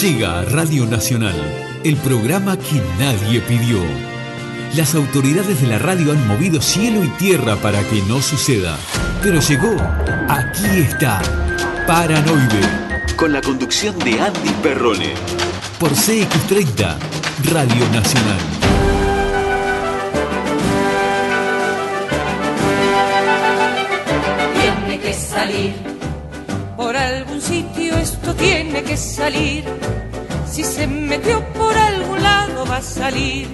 Llega a Radio Nacional, el programa que nadie pidió. Las autoridades de la radio han movido cielo y tierra para que no suceda. Pero llegó, aquí está, Paranoide, con la conducción de Andy Perrone, por CX30, Radio Nacional. Tiene que salir, esto tiene que salir. Si se metió por algún lado va a salir.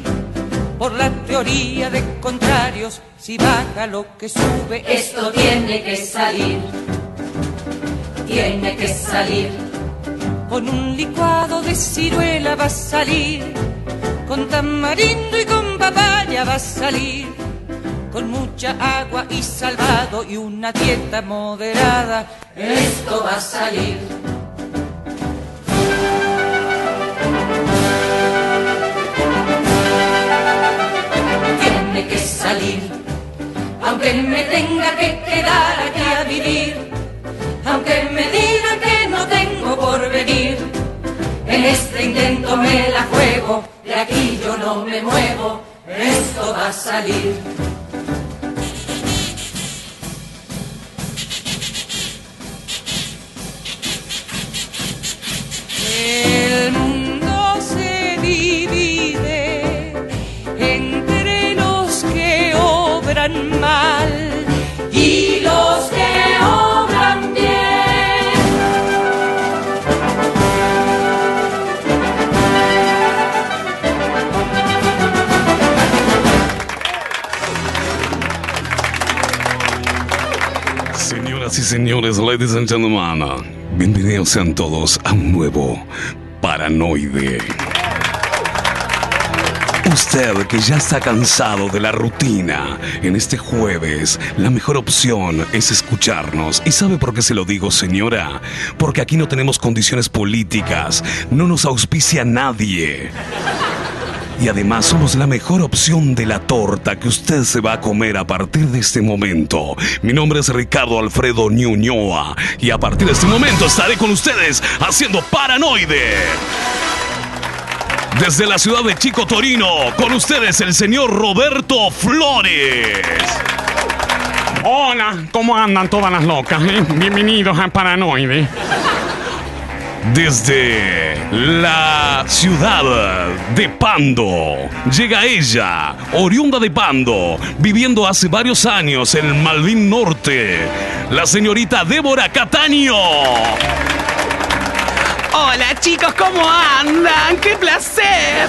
Por la teoría de contrarios, si baja lo que sube, Esto tiene que salir. Tiene que salir. con un licuado de ciruela va a salir. Con tamarindo y con papaya va a salir. Con mucha agua y salvado y una dieta moderada. Esto va a salir. Tiene que salir. Aunque me tenga que quedar aquí a vivir. Aunque me digan que no tengo por venir. En este intento me la juego. De aquí yo no me muevo. Esto va a salir. Señores, ladies and gentlemen, bienvenidos sean todos a un nuevo Paranoide. Usted que ya está cansado de la rutina, en este jueves la mejor opción es escucharnos. ¿Y sabe por qué se lo digo, señora? Porque aquí no tenemos condiciones políticas, no nos auspicia nadie. Y además somos la mejor opción de la torta que usted se va a comer a partir de este momento. Mi nombre es Ricardo Alfredo Ñuñoa y a partir de este momento estaré con ustedes haciendo Paranoide. Desde la ciudad de Chico Torino, con ustedes el señor Roberto Flores. Hola, ¿cómo andan todas las locas? eh? Bienvenidos a Paranoide. Desde la ciudad de Pando llega ella, oriunda de Pando, viviendo hace varios años en el Malvin Norte, la señorita Débora Cataño. Hola chicos, ¿cómo andan? ¡Qué placer!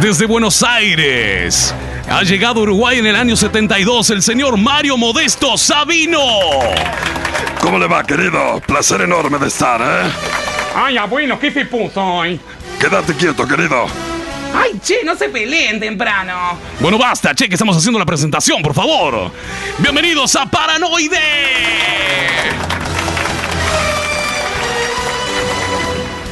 Desde Buenos Aires ha llegado a Uruguay en el año 72 el señor Mario Modesto Sabino. ¿Cómo le va, querido? Placer enorme de estar, ¿eh? Ay, abuelo, ¿qué se puso hoy? Quédate quieto, querido. Ay, che, no se peleen temprano. Bueno, basta, che, que estamos haciendo la presentación, por favor. Bienvenidos a Paranoide.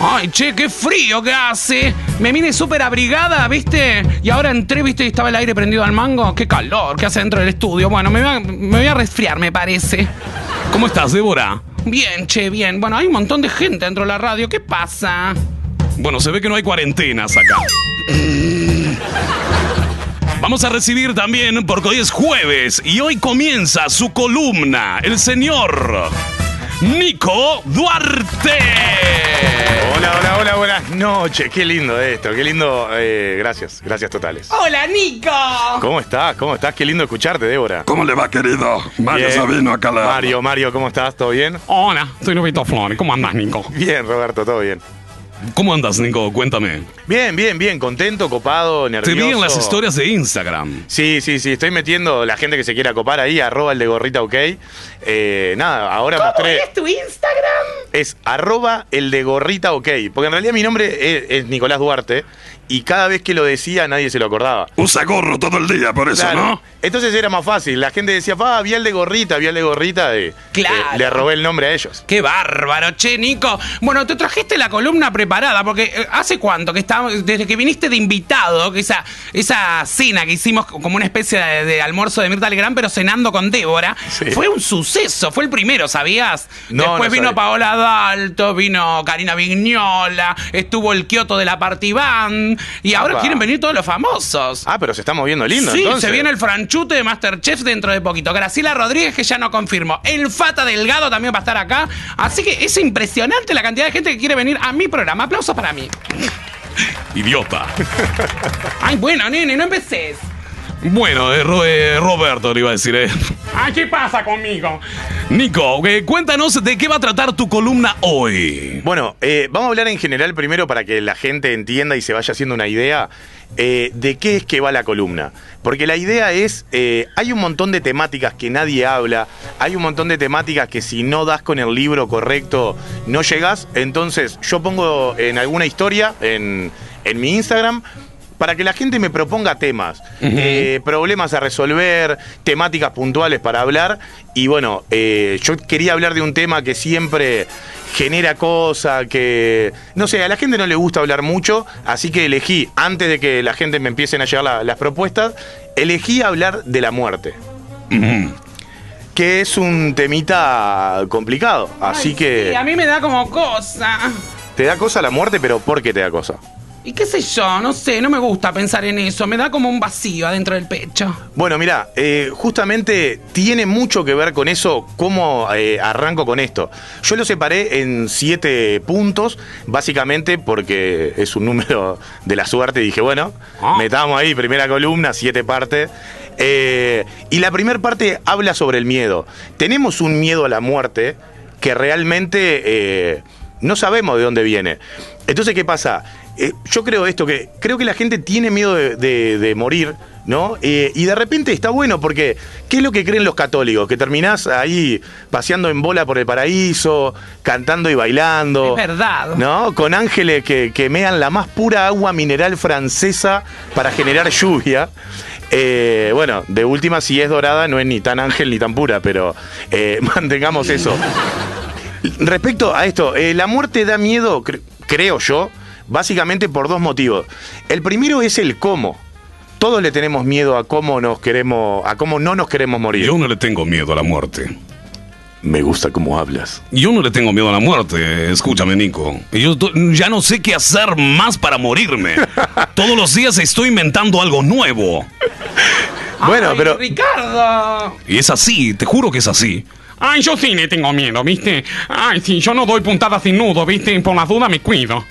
Ay, che, qué frío que hace. Me vine súper abrigada, ¿viste? Y ahora entré, ¿viste? Y estaba el aire prendido al mango. Qué calor que hace dentro del estudio. Bueno, me voy a, me voy a resfriar, me parece. ¿Cómo estás, Débora? Bien, che, bien. Bueno, hay un montón de gente dentro de la radio. ¿Qué pasa? Bueno, se ve que no hay cuarentenas acá. Vamos a recibir también, porque hoy es jueves y hoy comienza su columna, el señor Nico Duarte. Hola, hola, hola, buenas noches. Qué lindo esto, qué lindo. eh, gracias, gracias totales. ¡Hola, Nico! ¿Cómo estás? ¿Cómo estás? Qué lindo escucharte, Débora. ¿Cómo le va, querido? Mario Bien. Sabino acá la. Mario, Mario, ¿cómo estás? ¿Todo bien? Hola, soy Lupito Flores. ¿Cómo andas, Nico? Bien, Roberto, todo bien. ¿Cómo andas, Nico? Cuéntame. Bien, bien, bien, contento, copado, Te nervioso. vi en las historias de Instagram. Sí, sí, sí, estoy metiendo la gente que se quiera copar ahí, arroba el de gorrita ok. Eh, nada, ahora ¿Cómo mostré. es tu Instagram? Es arroba el de gorrita ok. Porque en realidad mi nombre es, es Nicolás Duarte. Y cada vez que lo decía nadie se lo acordaba. Usa gorro todo el día, por eso, Claro. ¿no? Entonces era más fácil. La gente decía, pa, vi al de gorrita, vi al de gorrita. y, Claro. eh, le robé el nombre a ellos. Qué bárbaro, che, Nico. Bueno, te trajiste la columna preparada, porque eh, ¿hace cuánto que estábamos, desde que viniste de invitado, que esa, esa cena que hicimos como una especie de, de almuerzo de Mirta Legrand, pero cenando con Débora, Sí. fue un suceso, fue el primero, ¿sabías? No, Después no vino sabía. Paola Dalto, vino Karina Vignola, estuvo el Kioto de la Party Band, y ahora Opa. quieren venir todos los famosos. Ah, pero se está moviendo lindo, Sí, entonces. se viene el franchute de Masterchef dentro de poquito. Graciela Rodríguez, que ya no confirmo. El Fata Delgado también va a estar acá. Así que es impresionante la cantidad de gente que quiere venir a mi programa. Aplausos para mí. Idiota. Ay, bueno, nene, no empeces. Bueno, eh, Ro- eh, Roberto le iba a decir, eh. Ay, ¿qué pasa conmigo? Nico, eh, cuéntanos de qué va a tratar tu columna hoy. Bueno, eh, vamos a hablar en general primero para que la gente entienda y se vaya haciendo una idea eh, de qué es que va la columna. Porque la idea es, eh, hay un montón de temáticas que nadie habla, hay un montón de temáticas que si no das con el libro correcto no llegas. Entonces yo pongo en alguna historia en, en mi Instagram para que la gente me proponga temas, eh, problemas a resolver, temáticas puntuales para hablar. Y bueno, eh, yo quería hablar de un tema que siempre genera cosas, que... No sé, a la gente no le gusta hablar mucho, así que elegí, antes de que la gente me empiecen a llegar la- las propuestas, elegí hablar de la muerte. Que es un temita complicado, así Ay, que... sí, a mí me da como cosa. Te da cosa la muerte, pero ¿por qué te da cosa? Y qué sé yo, no sé, no me gusta pensar en eso. Me da como un vacío adentro del pecho. Bueno, mira, eh, justamente tiene mucho que ver con eso, cómo eh, arranco con esto. Yo lo separé en siete puntos, básicamente porque es un número de la suerte. Dije, bueno, Ah. metamos ahí, primera columna, siete partes. Eh, y la primera parte habla sobre el miedo. Tenemos un miedo a la muerte que realmente no sabemos de dónde viene. Entonces, ¿qué pasa? Eh, yo creo esto, que creo que la gente tiene miedo de, de- de morir, ¿no? Eh, y de repente está bueno porque, ¿qué es lo que creen los católicos? Que terminás ahí paseando en bola por el paraíso, cantando y bailando. Es verdad. ¿No? Con ángeles que, que mean la más pura agua mineral francesa para generar lluvia. Eh, bueno, de última, si es dorada, no es ni tan ángel ni tan pura, pero mantengamos eso. Respecto a esto, la muerte da miedo, cre- creo yo, básicamente por dos motivos. El primero es el cómo. Todos le tenemos miedo a cómo nos queremos, a cómo no nos queremos morir. Yo no le tengo miedo a la muerte. Me gusta cómo hablas. Yo no le tengo miedo a la muerte, escúchame Nico. Yo ya no sé qué hacer más para morirme. Todos los días estoy inventando algo nuevo. Bueno, Ay, pero Ricardo. Y es así, te juro que es así. Ay, yo sí le tengo miedo, ¿viste? Ay, sí, yo no doy puntadas sin nudo, ¿viste? Por las dudas me cuido.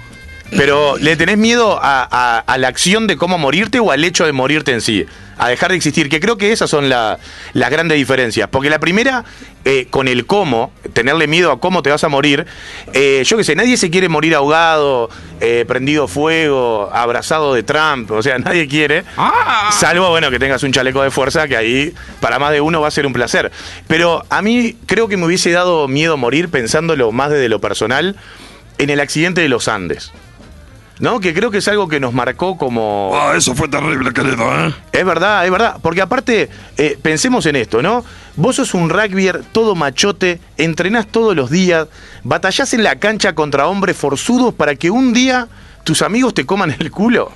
Pero, ¿le tenés miedo a, a- a la acción de cómo morirte o al hecho de morirte en sí? A dejar de existir, que creo que esas son la- las grandes diferencias. Porque la primera, eh, con el cómo, tenerle miedo a cómo te vas a morir, eh, yo qué sé, nadie se quiere morir ahogado, eh, prendido fuego, abrazado de Trump, o sea, nadie quiere. Ah. Salvo, bueno, que tengas un chaleco de fuerza, que ahí para más de uno va a ser un placer. Pero a mí creo que me hubiese dado miedo morir pensándolo más desde lo personal en el accidente de los Andes. ¿No? Que creo que es algo que nos marcó como... Ah, eso fue terrible, querido, ¿eh? Es verdad, es verdad. Porque aparte, eh, pensemos en esto, ¿no? Vos sos un rugbyer todo machote, entrenás todos los días, batallás en la cancha contra hombres forzudos para que un día tus amigos te coman el culo.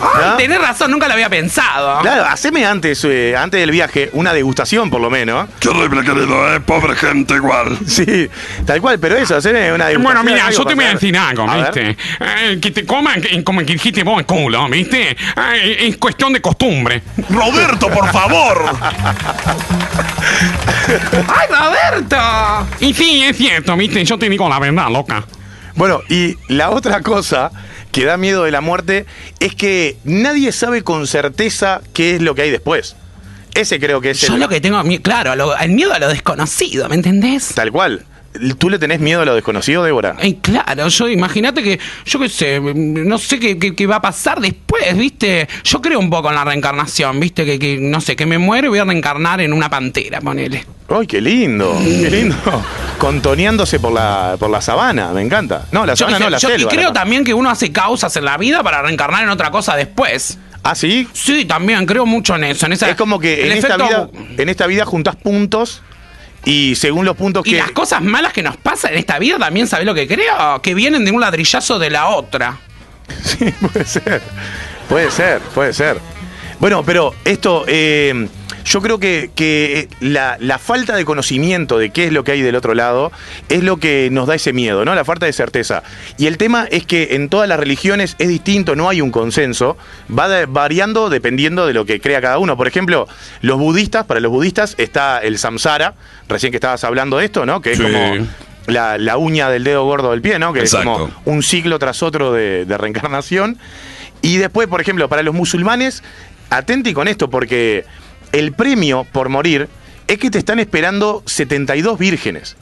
¿No? tenés razón, nunca lo había pensado. Claro, haceme antes, eh, antes del viaje una degustación por lo menos. Qué horrible, querido, ¿eh? Pobre gente igual. Sí, tal cual, pero eso, haceme una degustación. Bueno, mira, yo te voy a decir algo, A. ¿viste? Eh, que te coman eh, como que dijiste vos el culo, ¿viste? Eh, es cuestión de costumbre. Roberto, por favor. ¡Ay, Roberto! Y sí, es cierto, ¿viste? Yo te digo la verdad, loca. Bueno, y la otra cosa que da miedo de la muerte es que nadie sabe con certeza qué es lo que hay después. Ese creo que es Yo el- lo que tengo, claro, lo- el miedo a lo desconocido, ¿me entendés? Tal cual. ¿Tú le tenés miedo a lo desconocido, Débora? Ay, claro, yo imagínate que, yo qué sé, no sé qué, qué- qué va a pasar después, ¿viste? Yo creo un poco en la reencarnación, ¿viste? Que, que, no sé, que me muero y voy a reencarnar en una pantera, ponele. ¡Ay, qué lindo! ¡Qué lindo! Contoneándose por la, por la sabana, me encanta. No, la Yo sabana sé, no, la yo- selva. y creo la- también que uno hace causas en la vida para reencarnar en otra cosa después. ¿Ah, sí? Sí, también creo mucho en eso. En esa, Es como que en esta, vida, en esta vida juntás puntos y según los puntos Y que... las cosas malas que nos pasan en esta vida también, ¿sabés lo que creo? Que vienen de un ladrillazo de la otra. Sí, puede ser. Puede ser, puede ser. Bueno, pero esto, eh, yo creo que, que la, la falta de conocimiento de qué es lo que hay del otro lado es lo que nos da ese miedo, ¿no? La falta de certeza. Y el tema es que en todas las religiones es distinto, no hay un consenso, va de- variando dependiendo de lo que crea cada uno. Por ejemplo, los budistas, para los budistas está el samsara, recién que estabas hablando de esto, ¿no? Que es Sí. como la, la uña del dedo gordo del pie, ¿no? Que Exacto. es como un ciclo tras otro de, de reencarnación. Y después, por ejemplo, para los musulmanes, atenti con esto, porque el premio por morir es que te están esperando 72 vírgenes.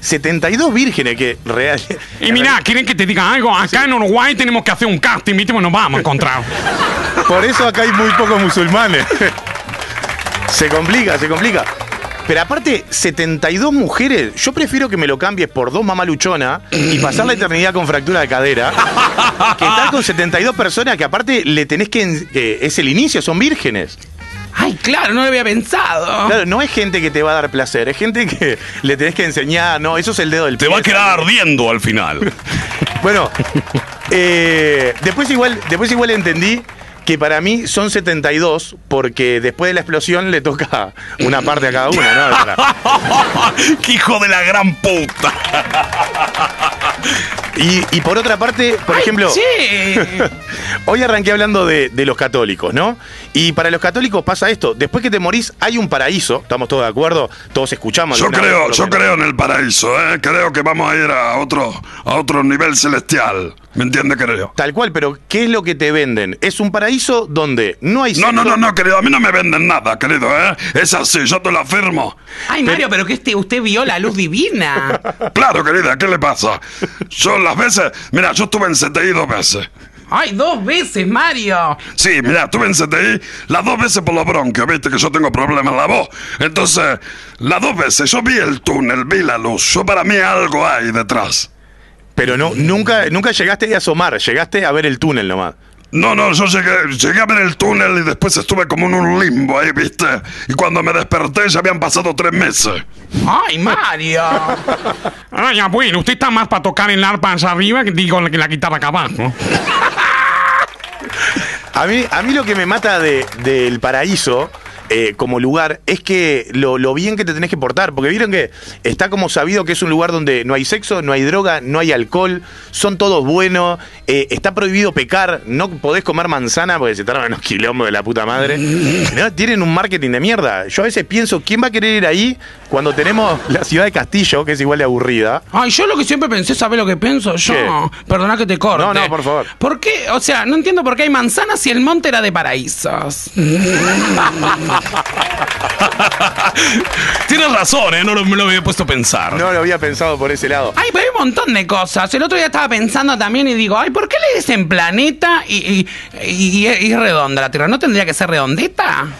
72 vírgenes que real. Y mira, ¿quieren que te diga algo? Acá en Uruguay tenemos que hacer un casting, ¿viste? Bueno, nos vamos a encontrar. Por eso acá hay muy pocos musulmanes. se complica, se complica. Pero aparte, 72 mujeres, yo prefiero que me lo cambies por dos mamaluchonas y pasar la eternidad con fractura de cadera, que estar con 72 personas que aparte le tenés que... que es el inicio, son vírgenes. Ay, claro, no lo había pensado. Claro, no es gente que te va a dar placer, es gente que le tenés que enseñar, no, eso es el dedo del Te pie. va a quedar ardiendo al final. Bueno, eh, después, igual, después igual entendí que para mí son 72 porque después de la explosión le toca una parte a cada una, ¿no? ¡Qué hijo de la gran puta! Y, y por otra parte, por ejemplo, Sí. hoy arranqué hablando de, de los católicos, ¿no? Y para los católicos pasa esto, después que te morís hay un paraíso, estamos todos de acuerdo, todos escuchamos. Yo creo, yo menos. creo en el paraíso, ¿eh? Creo que vamos a ir a otro, a otro nivel celestial. ¿Me entiende, creo? Tal cual, pero ¿qué es lo que te venden? Es un paraíso donde no hay No, no, no, no, querido, a mí no me venden nada, querido, ¿eh? Es así, yo te lo afirmo. Ay, Mario, pero que este, usted vio la luz divina. Claro, querida, ¿qué le pasa? Yo las veces, mira, yo estuve en CTI dos veces. Ay, dos veces, Mario. Sí, mira, estuve en CTI las dos veces por los bronquios, viste que yo tengo problemas en la voz. Entonces, las dos veces yo vi el túnel, vi la luz. Yo para mí algo hay detrás. Pero no, nunca, nunca llegaste a asomar, llegaste a ver el túnel nomás. No, no, yo llegué, llegué a ver el túnel y después estuve como en un limbo ahí, viste. Y cuando me desperté ya habían pasado tres meses. Ay, Mario. Ay, abuelo, usted está más para tocar el arpa allá arriba que digo que la guitarra acá abajo. A mí, a mí lo que me mata de- del paraíso eh, como lugar es que lo, lo bien que te tenés que portar. Porque vieron que está como sabido que es un lugar donde no hay sexo, no hay droga, no hay alcohol, son todos buenos, eh, está prohibido pecar, no podés comer manzana porque se tardan unos quilombos de la puta madre. No, tienen un marketing de mierda. Yo a veces pienso, ¿quién va a querer ir ahí cuando tenemos la ciudad de Castillo, que es igual de aburrida? Ay, yo lo que siempre pensé, ¿sabes lo que pienso yo? ¿Qué? Perdona que te corte. No, no, por favor. ¿Por qué? O sea, no entiendo por qué hay manzanas si el monte era de paraísos. Tienes razón, ¿eh? No lo- me lo había puesto a pensar. No lo había pensado por ese lado. Ay, pero hay un montón de cosas. El otro día estaba pensando también y digo, ay, ¿por qué le dicen planeta y, y, y- y es redonda la Tierra? ¿No tendría que ser redondeta?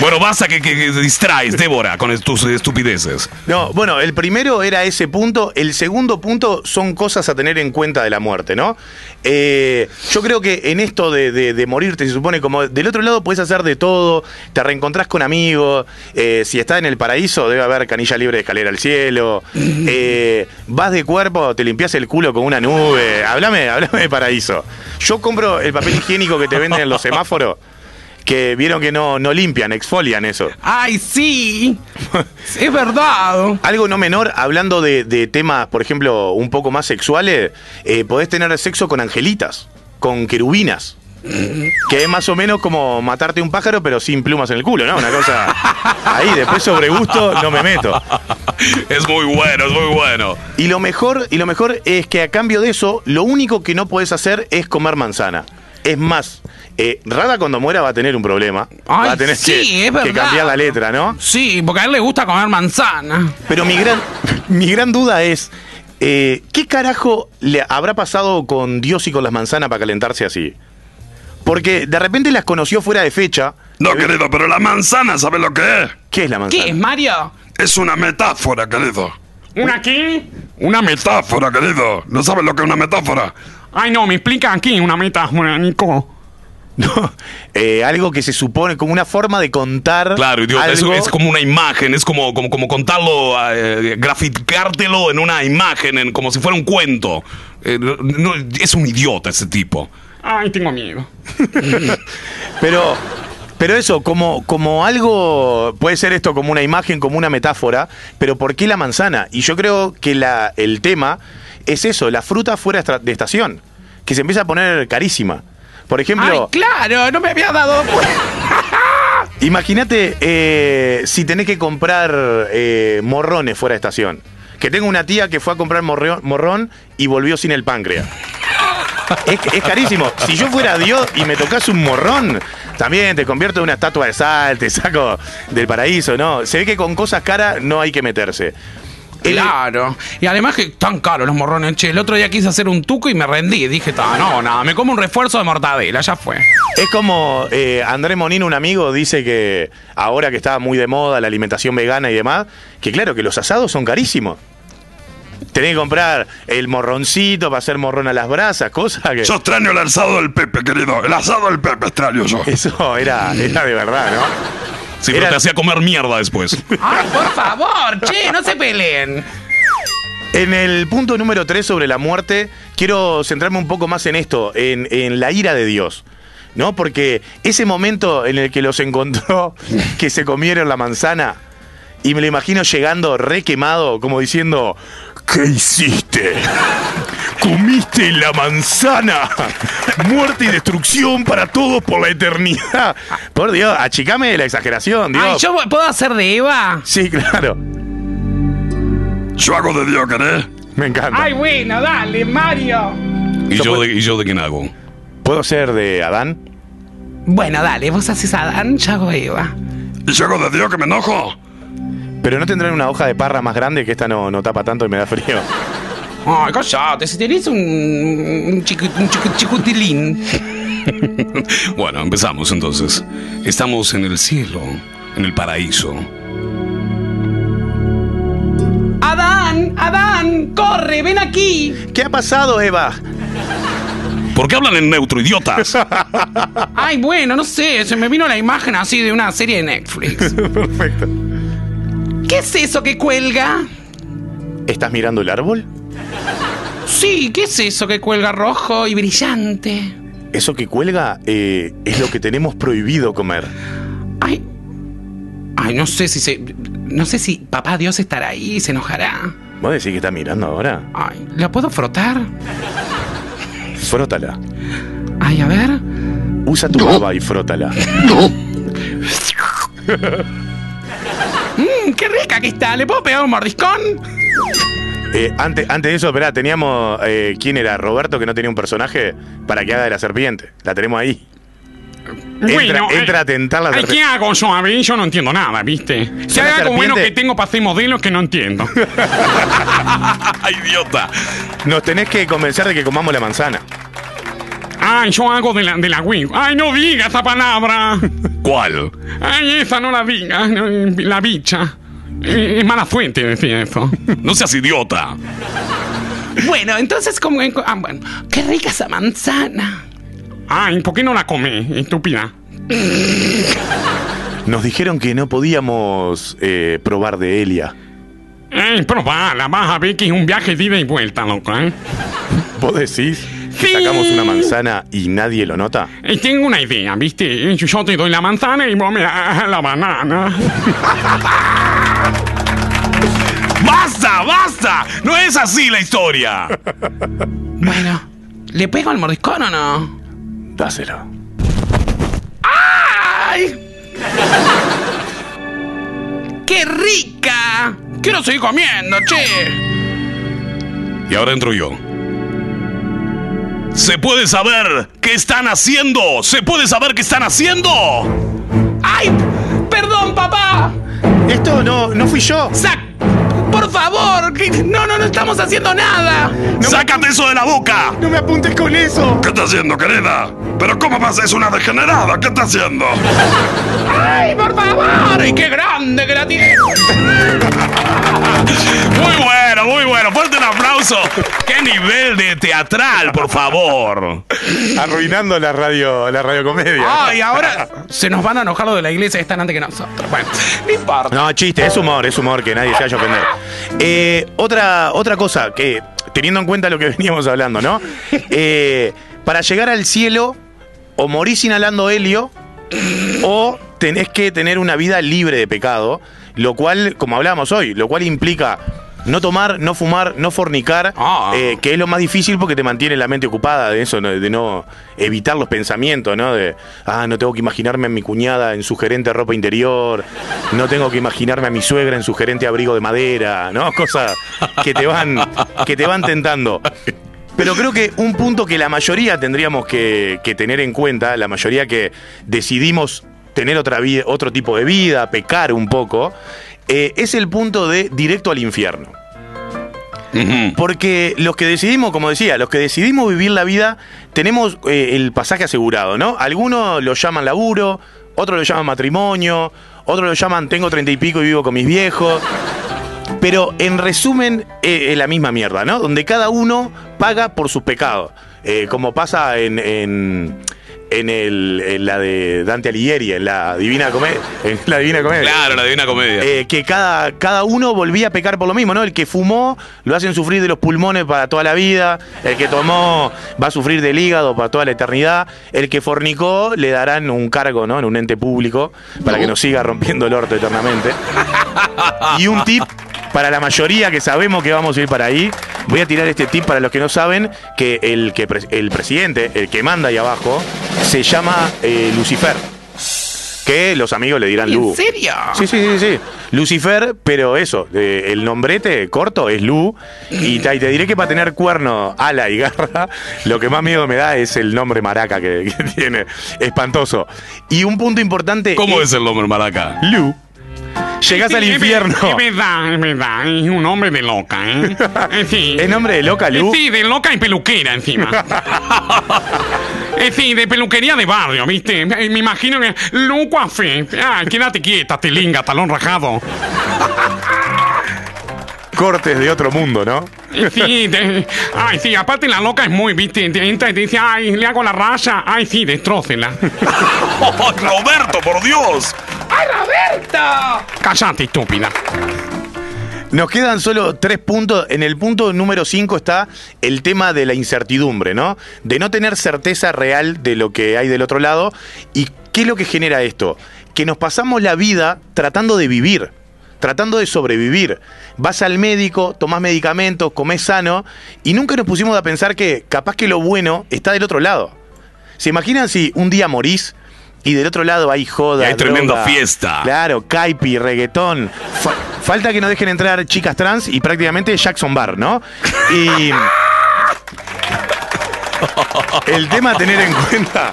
Bueno, basta que, que- que distraes, Débora, con tus estupideces. No, bueno, el primero era ese punto. El segundo punto son cosas a tener en cuenta de la muerte, ¿no? Eh, yo creo que en esto de, de- de morirte, se supone como del otro lado puedes hacer de todo, te reencontrás con amigos, eh, si estás en el paraíso debe haber canilla libre de escalera al cielo, eh, vas de cuerpo, te limpias el culo con una nube, háblame, háblame de paraíso. Yo compro el papel higiénico que te venden en los semáforos. Que vieron que no, no limpian, exfolian eso. Ay, sí. Es verdad. Algo no menor, hablando de, de temas, por ejemplo, un poco más sexuales, eh, podés tener sexo con angelitas, con querubinas. Que es más o menos como matarte un pájaro, pero sin plumas en el culo, ¿no? Una cosa. Ahí, después sobre gusto no me meto. Es muy bueno, es muy bueno. Y lo mejor, y lo mejor es que a cambio de eso, lo único que no podés hacer es comer manzana. Es más, Eh, Rada cuando muera va a tener un problema. Ay, va a tener sí, que, es que verdad. cambiar la letra, ¿no? Sí, porque a él le gusta comer manzana. Pero mi gran, mi gran duda es, eh, ¿qué carajo le habrá pasado con Dios y con las manzanas para calentarse así? Porque de repente las conoció fuera de fecha. No, querido, pero la manzana, ¿sabes lo que es? ¿Qué es la manzana? ¿Qué es, Mario? Es una metáfora, querido. ¿Una aquí? Una metáfora. Metáfora, querido. ¿No sabes lo que es una metáfora? Ay, no, me explica aquí una metáfora, Nico. No, eh, algo que se supone como una forma de contar. Claro, es, algo- es como una imagen, es como, como, como contarlo, eh, graficártelo en una imagen, en, como si fuera un cuento. Eh, no- es un idiota ese tipo. Ay, tengo miedo. Pero, pero eso, como, como algo, puede ser esto como una imagen, como una metáfora, pero ¿por qué la manzana? Y yo creo que la, el tema es eso, la fruta fuera de estación, que se empieza a poner carísima. Por Ay, ejemplo, claro, no me había dado imagínate eh, si tenés que comprar eh, morrones fuera de estación. Que tengo una tía que fue a comprar morrón y volvió sin el páncreas. Es, es carísimo. Si yo fuera Dios y me tocas un morrón, también te convierto en una estatua de sal, te saco del paraíso, ¿no? Se ve que con cosas caras no hay que meterse. Claro. Y además que tan caros los morrones. Che, el otro día quise hacer un tuco y me rendí. Dije, "Ta, no, nada, me como un refuerzo de mortadela, ya fue. Es como eh, Andrés Monino, un amigo, dice que ahora que está muy de moda la alimentación vegana y demás, que claro, que los asados son carísimos. Tenés que comprar el morroncito para hacer morrón a las brasas, cosas que... Yo extraño el asado del Pepe, querido. El asado del Pepe extraño yo. Eso era, era de verdad, ¿no? Sí, pero Era- te hacía comer mierda después. Ay, por favor, che, no se peleen. En el punto número 3 sobre la muerte, quiero centrarme un poco más en esto, en, en la ira de Dios. ¿No? Porque ese momento en el que los encontró, que se comieron la manzana, y me lo imagino llegando re quemado, como diciendo: ¿Qué hiciste? ¿Comiste la manzana? Muerte y destrucción para todos por la eternidad. Por Dios, achicame la exageración, Dios. Ay, ¿yo puedo hacer de Eva? Sí, claro. Yo hago de Dios, ¿querés? Me encanta. Ay, bueno, dale, Mario. ¿Y Yo yo, puedo- de, ¿Y yo de quién hago? ¿Puedo ser de Adán? Bueno, dale, vos haces Adán, yo hago Eva. ¿Y yo hago de Dios que me enojo? Pero no tendrán una hoja de parra más grande que esta no, no tapa tanto y me da frío. Ay, callate, si tenés un, un, chiqui- un chicutilín. Bueno, empezamos entonces. Estamos en el cielo, en el paraíso. Adán, Adán, corre, ven aquí. ¿Qué ha pasado, Eva? ¿Por qué hablan en neutro, idiotas? Ay, bueno, no sé, se me vino la imagen así de una serie de Netflix. Perfecto. ¿Qué es eso que cuelga? ¿Estás mirando el árbol? Sí, ¿qué es eso que cuelga rojo y brillante? Eso que cuelga eh, es lo que tenemos prohibido comer. Ay. Ay, no sé si se. No sé si papá Dios estará ahí y se enojará. ¿Vos decís que está mirando ahora? Ay, ¿la puedo frotar? Frótala. Ay, a ver. Usa tu baba y frótala. Mmm, qué rica que está. ¿Le puedo pegar un mordiscón? Eh, antes, antes de eso, esperá, teníamos. eh, ¿Quién era? Roberto, que no tenía un personaje para que haga de la serpiente. La tenemos ahí. Entra, Bueno, eh, entra a tentar la Ay, ¿qué serpiente. hago yo? A ver, yo no entiendo nada, ¿viste? Si hay algo bueno que tengo para hacer modelos que no entiendo. ¡Ay, idiota! Nos tenés que convencer de que comamos la manzana. Ay, yo hago de la, de la Wii. Ay, no diga esa palabra. ¿Cuál? Ay, esa no la diga. no, La bicha. Eh, Es mala fuente decir eso. No seas idiota. Bueno, entonces, como. Ah, bueno. Qué rica esa manzana. Ay, ¿por qué no la comé, estúpida? Nos dijeron que no podíamos eh, probar de Elia. Ey, probala, vas a ver que es un viaje de ida y vuelta, loco, ¿eh? ¿Vos decís. Sacamos una manzana y nadie lo nota? Eh, tengo una idea, ¿viste? Eh, Yo te doy la manzana y vos me das la banana. ¡Basta, basta! No es así la historia. Bueno, ¿le pego al mordiscón o no? Dáselo. ¡Ay! ¡Qué rica! Quiero seguir comiendo, che. Y ahora entro yo. ¿Se puede saber qué están haciendo? ¿Se puede saber qué están haciendo? ¡Ay! ¡Perdón, papá! Esto no, no fui yo. ¡Sac! ¡Por favor! No, no, no estamos haciendo nada. ¡Sácate eso de la boca! No me apuntes con eso. ¿Qué está haciendo, querida? ¿Pero cómo pasa? Es una degenerada. ¿Qué está haciendo? ¡Ay, por favor! ¡Ay, qué grande que la tiene! Muy bueno, muy bueno. Fuerte un aplauso. ¡Qué nivel de teatral, por favor! Arruinando la radio, la radiocomedia. ¡Ay, ahora se nos van a enojar los de la iglesia están antes que nosotros! Bueno, no importa. No, chiste, es humor, es humor que nadie se vaya a ofender. Eh, otra, otra cosa que, teniendo en cuenta lo que veníamos hablando, ¿no? Eh, para llegar al cielo, o morís inhalando helio, o tenés que tener una vida libre de pecado, lo cual, como hablábamos hoy, lo cual implica no tomar, no fumar, no fornicar, Ah. eh, que es lo más difícil porque te mantiene la mente ocupada de eso, de no evitar los pensamientos, ¿no? De, ah, no tengo que imaginarme a mi cuñada en sugerente ropa interior, no tengo que imaginarme a mi suegra en sugerente abrigo de madera, ¿no? Cosas que te van, que te van tentando. Pero creo que un punto que la mayoría tendríamos que, que tener en cuenta, la mayoría que decidimos tener otra vida, otro tipo de vida, pecar un poco, eh, es el punto de directo al infierno. Porque los que decidimos, como decía, los que decidimos vivir la vida, tenemos eh, el pasaje asegurado, ¿no? Algunos lo llaman laburo, otros lo llaman matrimonio, otros lo llaman tengo treinta y pico y vivo con mis viejos. Pero en resumen, eh, es la misma mierda, ¿no? Donde cada uno paga por sus pecados. Eh, como pasa en, en, en el, en la de Dante Alighieri, en la Divina Comedia. En la Divina Comedia. Claro, la divina comedia. Eh, que cada, cada uno volvía a pecar por lo mismo, ¿no? El que fumó lo hacen sufrir de los pulmones para toda la vida, el que tomó va a sufrir del hígado para toda la eternidad, el que fornicó le darán un cargo, ¿no? En un ente público para que nos siga rompiendo el orto eternamente. Y un tip para la mayoría que sabemos que vamos a ir para ahí, voy a tirar este tip para los que no saben, que el, que pre- el presidente, el que manda ahí abajo, se llama eh, Lucifer. Que los amigos le dirán Lu. ¿En serio? Sí, sí, sí, sí. Lucifer, pero eso, eh, el nombrete corto es Lu. Y te, y te diré que para tener cuerno, ala y garra, lo que más miedo me da es el nombre maraca que, que tiene. Espantoso. Y un punto importante. ¿Cómo es el nombre maraca? Lu. Llegás al infierno. Es verdad, es verdad. Es un hombre de loca, ¿eh? Sí. ¿Es nombre de loca, Lu? Eh, Sí, de loca y peluquera encima. Sí, de peluquería de barrio, ¿viste? Eh, Me imagino que. Lu Coiffé. Ay, quédate quieta, tilinga, talón rajado. Cortes de otro mundo, ¿no? Eh, Sí, de- ay, sí, aparte la loca es muy, ¿viste? Te entra y te dice, ay, le hago la raya. Ay, sí, destrócela. ¡Oh, Roberto, por Dios! ¡Ay, Roberto! Cállate, estúpida. Nos quedan solo tres puntos. En el punto número cinco está el tema de la incertidumbre, ¿no? De no tener certeza real de lo que hay del otro lado. ¿Y qué es lo que genera esto? Que nos pasamos la vida tratando de vivir, tratando de sobrevivir. Vas al médico, tomás medicamentos, comés sano y nunca nos pusimos a pensar que capaz que lo bueno está del otro lado. ¿Se imaginan si un día morís y del otro lado hay joda? Y hay tremenda droga? fiesta. Claro, caipi, reggaetón. Fa- falta que nos dejen entrar chicas trans y prácticamente Jackson Bar, ¿no? Y. El tema a tener en cuenta.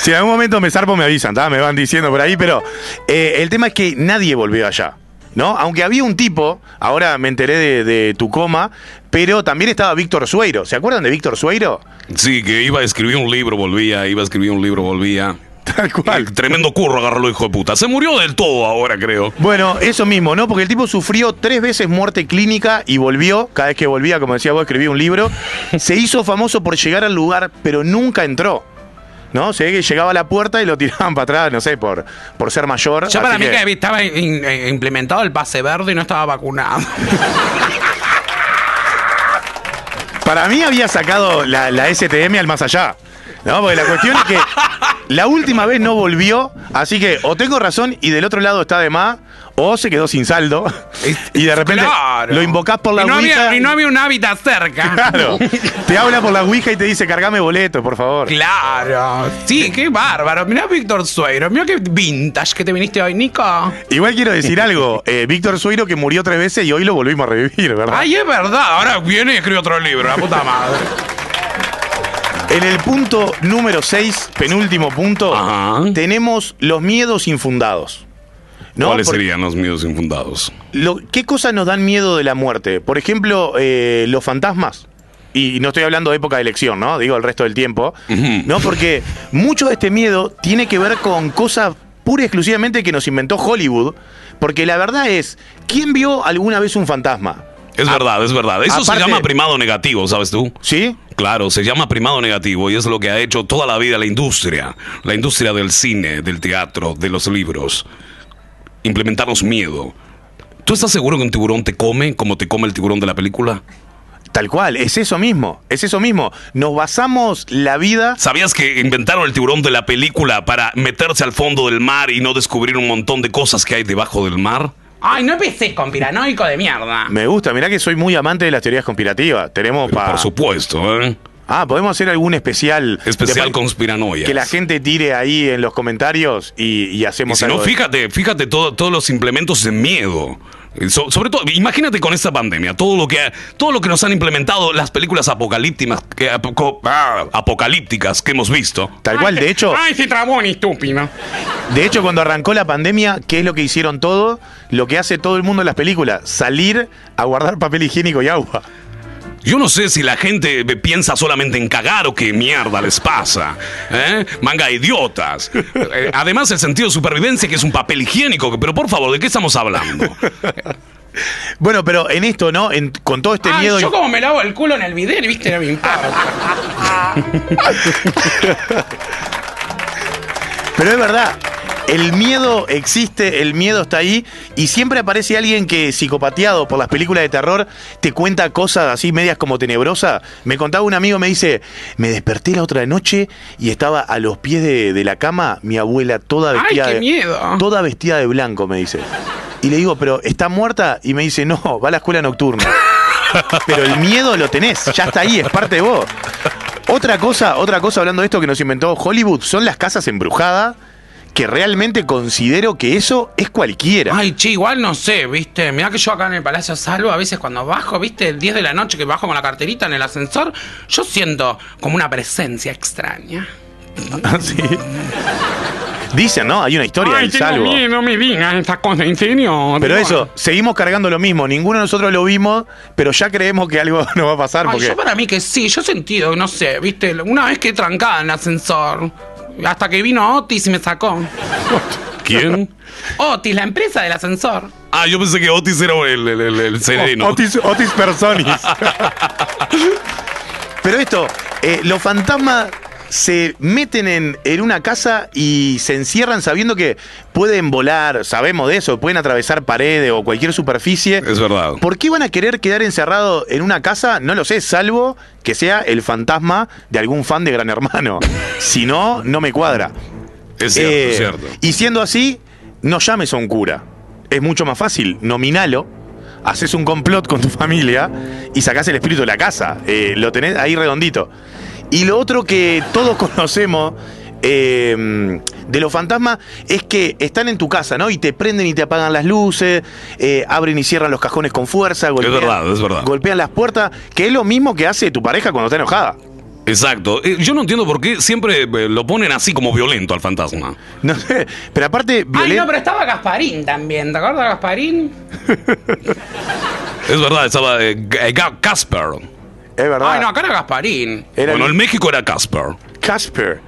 Si en algún momento me zarpo, me avisan, ¿tá? me van diciendo por ahí, pero eh, el tema es que nadie volvió allá. ¿No? Aunque había un tipo, ahora me enteré de, de tu coma, pero también estaba Víctor Sueiro. ¿Se acuerdan de Víctor Sueiro? Sí, que iba a escribir un libro, volvía, iba a escribir un libro, volvía. Tal cual. Tremendo curro agarró hijo de puta. Se murió del todo ahora, creo. Bueno, eso mismo, ¿no? Porque el tipo sufrió tres veces muerte clínica y volvió. Cada vez que volvía, como decía vos, escribía un libro. Se hizo famoso por llegar al lugar, pero nunca entró. ¿No? Se ve que llegaba a la puerta y lo tiraban para atrás, no sé, por, por ser mayor. Yo para mí que estaba in- eh, implementado el pase verde y no estaba vacunado. Para mí había sacado la, la STM al más allá. No, porque la cuestión es que la última vez no volvió, así que o tengo razón y del otro lado está de más, o se quedó sin saldo y de repente Claro. lo invocás por la y no, Ouija. había, y no había un hábitat cerca. Claro. Te habla por la Ouija y te dice, cargame boleto, por favor. Claro. Sí, qué bárbaro. Mirá Víctor Sueiro. Mirá qué vintage que te viniste hoy, Nico. Igual quiero decir algo. eh, Víctor Sueiro que murió tres veces y hoy lo volvimos a revivir, ¿verdad? Ay, es verdad. Ahora viene y escribe otro libro, la puta madre. En el punto número 6, penúltimo punto, Ajá. tenemos los miedos infundados. ¿no? ¿Cuáles Porque serían los miedos infundados? lo- ¿Qué cosas nos dan miedo de la muerte? Por ejemplo, eh, los fantasmas. Y no estoy hablando de época de elección, ¿no? Digo el resto del tiempo. ¿No? Porque mucho de este miedo tiene que ver con cosas pura y exclusivamente que nos inventó Hollywood. Porque la verdad es, ¿quién vio alguna vez un fantasma? Es verdad, es verdad. Eso aparte- se llama primado negativo, ¿sabes tú? ¿Sí? Claro, se llama primado negativo y es lo que ha hecho toda la vida la industria. La industria del cine, del teatro, de los libros. Implementarnos miedo. ¿Tú estás seguro que un tiburón te come como te come el tiburón de la película? Tal cual, es eso mismo, es eso mismo. Nos basamos la vida ¿Sabías que inventaron el tiburón de la película para meterse al fondo del mar y no descubrir un montón de cosas que hay debajo del mar? Ay, no empecés con piranoico de mierda. Me gusta, mirá que soy muy amante de las teorías conspirativas. Tenemos para. Por supuesto, ¿eh? Ah, podemos hacer algún especial. Especial de- conspiranoia. Que la gente tire ahí en los comentarios y, y Y hacemos si no, algo de- fíjate, fíjate todo- todos los implementos de miedo. Eh, So- sobre todo, imagínate con esta pandemia, todo lo que todo lo que nos han implementado las películas apocalípticas, que, ah, apocalípticas que hemos visto. Tal cual, de hecho, Ay, se trabó un estúpido. de hecho, cuando arrancó la pandemia, ¿qué es lo que hicieron todo? Lo que hace todo el mundo en las películas, salir a guardar papel higiénico y agua. Yo no sé si la gente piensa solamente en cagar o qué mierda les pasa. ¿eh? Manga de idiotas. Eh, además, el sentido de supervivencia que es un papel higiénico. Pero por favor, ¿de qué estamos hablando? Bueno, pero en esto, ¿no? En- con todo este Ay, miedo. yo como me lavo el culo en el video, viste, no me importa. Pero es verdad, el miedo existe, el miedo está ahí y siempre aparece alguien que psicopateado por las películas de terror te cuenta cosas así medias como tenebrosas. Me contaba un amigo, me dice, me desperté la otra noche y estaba a los pies de, de la cama mi abuela toda Ay, vestida qué de miedo. toda vestida de blanco, me dice. Y le digo, pero ¿está muerta? Y me dice, no, va a la escuela nocturna. Pero el miedo lo tenés, ya está ahí, es parte de vos. Otra cosa, otra cosa hablando de esto que nos inventó Hollywood son las casas embrujadas, que realmente considero que eso es cualquiera. Ay, che, igual no sé, viste. Mirá que yo acá en el Palacio Salvo, a veces cuando bajo, viste, 10 de la noche que bajo con la carterita en el ascensor, yo siento como una presencia extraña. Sí. Dicen, ¿no? Hay una historia Ay, del tengo salvo. miedo, no me digas estas cosas, ¿en serio? Pero Digo, eso, seguimos cargando lo mismo. Ninguno de nosotros lo vimos, pero ya creemos que algo nos va a pasar. Ay, Porque... yo para mí que sí, yo he sentido, no sé, viste, una vez que trancada en el ascensor, hasta que vino Otis y me sacó. ¿Quién? Otis, la empresa del ascensor. Ah, yo pensé que Otis era el, el, el- el sereno. Otis, Otis Personis. Pero esto, eh, los fantasmas se meten en, en una casa y se encierran sabiendo que pueden volar, sabemos de eso, pueden atravesar paredes o cualquier superficie. Es verdad. ¿Por qué van a querer quedar encerrados en una casa? No lo sé, salvo que sea el fantasma de algún fan de Gran Hermano. Si no, no me cuadra. Es cierto, Eh, es cierto. Y siendo así, no llames a un cura. Es mucho más fácil, nominalo, haces un complot con tu familia y sacás el espíritu de la casa. Eh, lo tenés ahí redondito. Y lo otro que todos conocemos eh, de los fantasmas es que están en tu casa, ¿no? Y te prenden y te apagan las luces, eh, abren y cierran los cajones con fuerza, golpean, verdad, es verdad. golpean las puertas, que es lo mismo que hace tu pareja cuando está enojada. Exacto. Eh, Yo no entiendo por qué siempre lo ponen así como violento al fantasma. No sé, pero aparte, Ay, no, pero estaba Gasparín también, ¿te acuerdas de Gasparín? Es verdad, estaba eh, eh, Casper. Es verdad. Ay, no, acá era Gasparín. Era bueno, el- en México era Casper. Casper.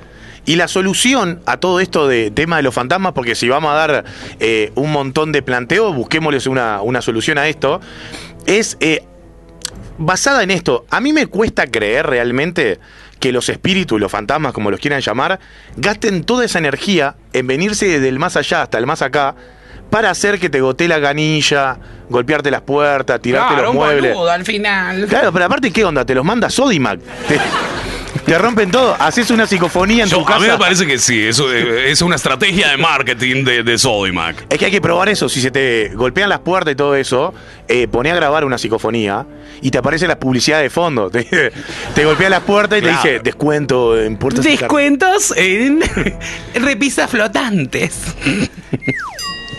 Y la solución a todo esto de tema de los fantasmas, porque si vamos a dar eh, un montón de planteos, busquémosles una, una solución a esto, es eh, basada en esto. A mí me cuesta creer realmente que los espíritus, los fantasmas, como los quieran llamar, gasten toda esa energía en venirse desde el más allá hasta el más acá para hacer que te gotee la canilla, golpearte las puertas, tirarte Claro, los un muebles. boludo al final. Claro, pero aparte, ¿qué onda? Te los manda Sodimac. Te, te rompen todo. Haces una psicofonía en Yo- tu casa. a mí me parece que sí, eso es una estrategia de marketing de, de Sodimac. Es que hay que probar eso. Si se te golpean las puertas y todo eso, eh, poné a grabar una psicofonía y te aparece la publicidad de fondo. Te, te golpea las puertas y Claro. te dice descuento en puertas. de car-". Descuentos en repisas flotantes.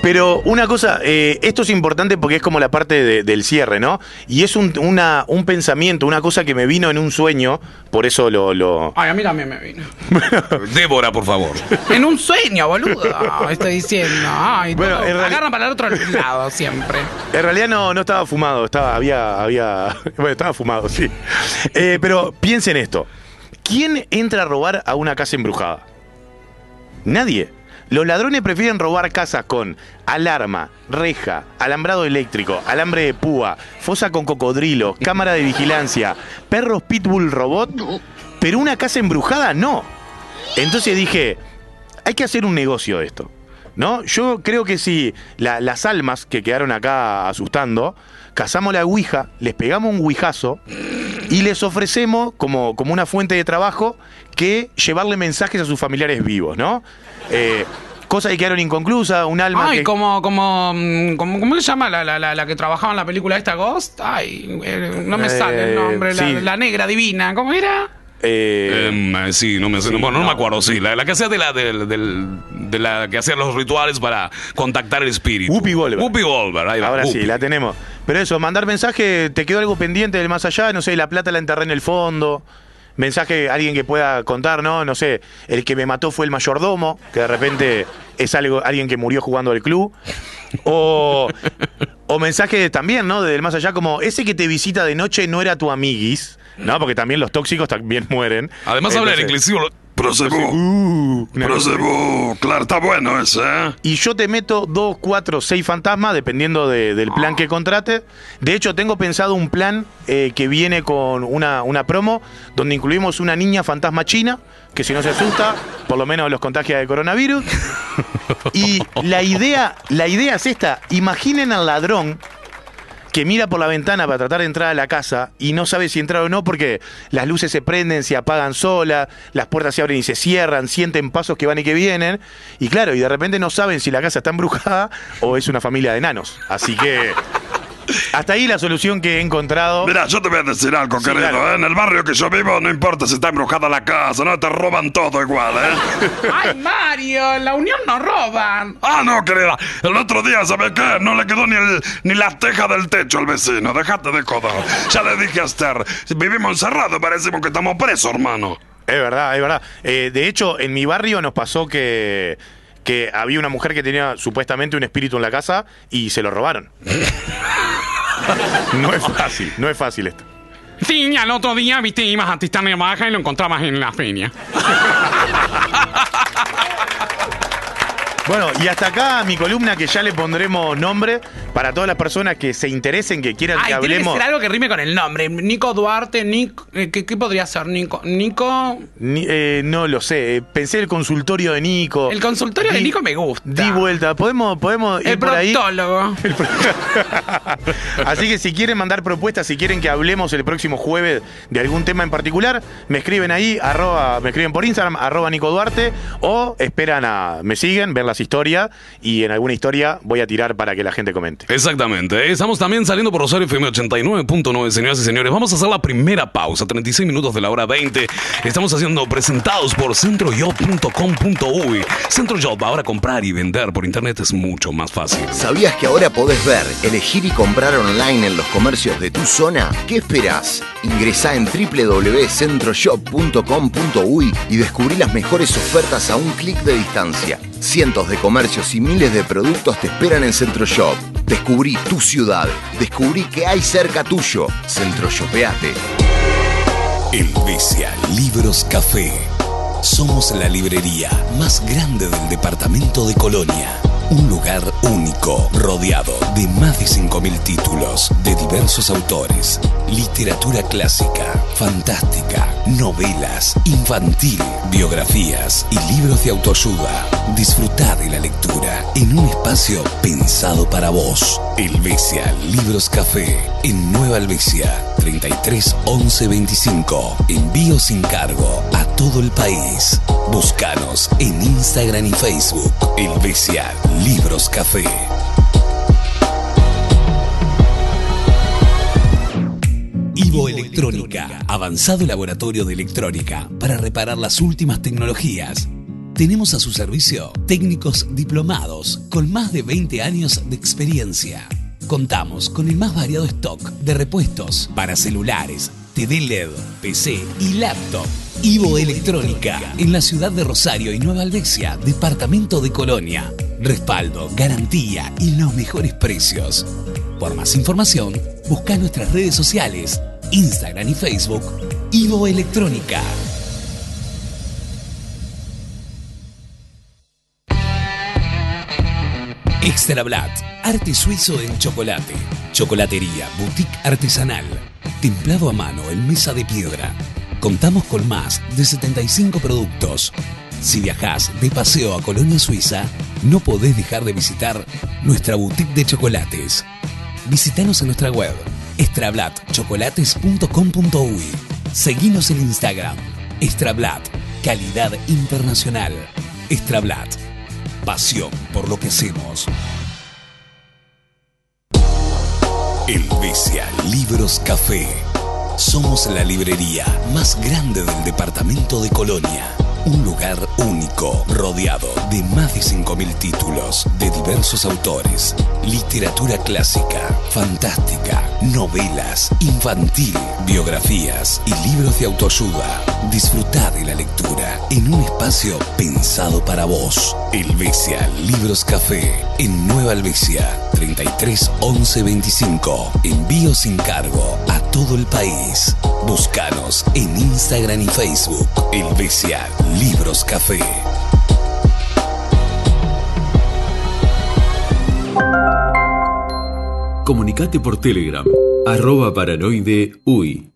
Pero una cosa, eh, esto es importante porque es como la parte de- del cierre, ¿no? Y es un, una- un pensamiento, una cosa que me vino en un sueño, por eso lo... lo- Ay, a mí también me vino. Débora, por favor. En un sueño, boludo. Estoy diciendo. Ay, Bueno, todo- en realidad- agarran para el otro lado siempre. En realidad no, no estaba fumado, estaba, había, había, bueno, estaba fumado, sí. Eh, pero piensen esto, ¿quién entra a robar a una casa embrujada? Nadie. Los ladrones prefieren robar casas con alarma, reja, alambrado eléctrico, alambre de púa, fosa con cocodrilo, cámara de vigilancia, perros pitbull robot, pero una casa embrujada no. Entonces dije, hay que hacer un negocio de esto. ¿No? Yo creo que si la- las almas que quedaron acá asustando, cazamos la ouija, les pegamos un ouijazo y les ofrecemos como, como una fuente de trabajo que llevarle mensajes a sus familiares vivos, ¿no? Eh, cosas que quedaron inconclusas, un alma Ay, que... como, como, mm, como, ¿cómo se llama la, la, la, la que trabajaba en la película esta Ghost? Ay, eh, no me Eh, sale el nombre. Sí. la negra divina, ¿cómo era? Eh, eh, sí, no me bueno, no, me acuerdo, sí. La, la que hacía de la, de la que hacía los rituales para contactar el espíritu. Whoopi Goldberg. Whoopi Goldberg, ahí va. Ahora sí, la tenemos. Pero eso, mandar mensaje, te quedó algo pendiente del más allá, no sé, la plata la enterré en el fondo. Mensaje, alguien que pueda contar, ¿no? No sé, el que me mató fue el mayordomo, que de repente es algo, alguien que murió jugando al club. O, o mensaje también, ¿no? Del más allá, como ese que te visita de noche no era tu amiguis, ¿no? Porque también los tóxicos también mueren. Además habla en Entonces- inclusivo. Prosebú. Uh, Prosebú. Claro, está bueno ese, ¿eh? Y yo te meto dos, cuatro, seis fantasmas, dependiendo de- del plan que contrate. De hecho, tengo pensado un plan eh, que viene con una, una promo donde incluimos una niña fantasma china, que si no se asusta, por lo menos los contagia de coronavirus. Y la idea, la idea es esta: imaginen al ladrón que mira por la ventana para tratar de entrar a la casa y no sabe si entrar o no porque las luces se prenden, se apagan solas, las puertas se abren y se cierran, sienten pasos que van y que vienen. Y claro, y de repente no saben si la casa está embrujada o es una familia de enanos. Así que hasta ahí la solución que he encontrado. Mira, yo te voy a decir algo, Sí, querido. claro. ¿eh? En el barrio que yo vivo, no importa si está embrujada la casa, no te roban todo igual, ¿eh? Ay, Mario, la unión no roban. Ah, no, querida. El otro día, ¿sabes qué? No le quedó ni, el, ni la teja del techo al vecino. Déjate de joder. Ya le dije a Esther, vivimos encerrados, parecemos que estamos presos, hermano. Es verdad, es verdad. Eh, de hecho, en mi barrio nos pasó que, que había una mujer que tenía supuestamente un espíritu en la casa y se lo robaron. no es fácil, no es fácil esto. Sí, al otro día, viste, ibas a Tistania Baja y lo encontrabas en la feria. Bueno, y hasta acá mi columna que ya le pondremos nombre para todas las personas que se interesen, que quieran Ay, que tiene que hablemos. ser algo que rime con el nombre. Nico Duarte, Nico. eh, ¿qué, qué podría ser? Nico. Nico. Ni- eh, no lo sé, eh, pensé el consultorio de Nico. El consultorio de Nico me gusta. Di vuelta, podemos, podemos ir El por ahí. proctólogo. Así que si quieren mandar propuestas, si quieren que hablemos el próximo jueves de algún tema en particular, me escriben ahí, arroba, me escriben por Instagram, arroba Nico Duarte, o esperan a, me siguen, ver las historias, y en alguna historia voy a tirar para que la gente comente. Exactamente. Estamos también saliendo por Rosario FM 89.9, señoras y señores. Vamos a hacer la primera pausa, 36 minutos de la hora 20. Estamos haciendo presentados por centrojob.com.uy. Centrojob, ahora comprar y vender por internet es mucho más fácil. ¿Sabías que ahora podés ver, elegir y comprar online en los comercios de tu zona? ¿Qué esperás? Ingresá en www.centroshop.com.uy y descubrí las mejores ofertas a un clic de distancia. Cientos de comercios y miles de productos te esperan en Centroshop. Descubrí tu ciudad. Descubrí que hay cerca tuyo. Centroshopeate. Helvecia Libros Café. Somos la librería más grande del departamento de Colonia. Un lugar único, rodeado de más de 5.000 títulos de diversos autores. Literatura clásica, fantástica, novelas, infantil, biografías y libros de autoayuda. Disfruta de la lectura en un espacio pensado para vos. Helvecia Libros Café en Nueva Helvecia 33 11 25. Envío sin cargo a todo el país. Búscanos en Instagram y Facebook. Helvecia Libros Café. Ivo Electrónica, avanzado laboratorio de electrónica para reparar las últimas tecnologías. Tenemos a su servicio técnicos diplomados con más de 20 años de experiencia. Contamos con el más variado stock de repuestos para celulares, TV LED, PC y laptop. Ivo Electrónica, en la ciudad de Rosario y Nueva Albesia, departamento de Colonia. Respaldo, garantía y los mejores precios. Por más información, busca nuestras redes sociales, Instagram y Facebook, Ivo Electrónica. Extra arte suizo en chocolate. Chocolatería, boutique artesanal. Templado a mano en mesa de piedra. Contamos con más de 75 productos. Si viajás de paseo a Colonia Suiza, no podés dejar de visitar nuestra boutique de chocolates. Visítanos en nuestra web extrablatchocolates.com.uy. Seguinos en Instagram. Extrablat, calidad internacional. Extrablat, pasión por lo que hacemos. Elvesia Libros Café. Somos la librería más grande del departamento de Colonia. Un lugar único, rodeado de más de 5.000 títulos de diversos autores. Literatura clásica, fantástica, novelas, infantil, biografías y libros de autoayuda. Disfruta de la lectura en un espacio pensado para vos. Helvecia Libros Café en Nueva Helvecia 33 11 25. Envío sin cargo a todo el país. Búscanos en Instagram y Facebook. Helvecia Libros Café. Comunicate por Telegram, arroba paranoide uy.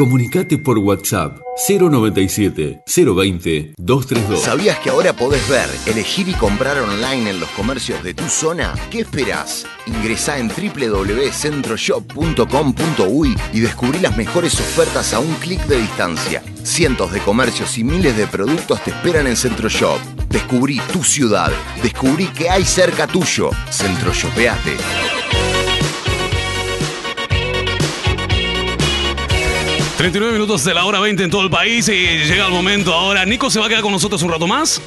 Comunicate por WhatsApp 097 020 232. ¿Sabías que ahora podés ver, elegir y comprar online en los comercios de tu zona? ¿Qué esperás? Ingresá en www.centroshop.com.uy y descubrí las mejores ofertas a un clic de distancia. Cientos de comercios y miles de productos te esperan en Centroshop. Descubrí tu ciudad. Descubrí que hay cerca tuyo. Centroshopeate. 39 minutos de la hora 20 en todo el país y llega el momento ahora. Nico se va a quedar con nosotros un rato más.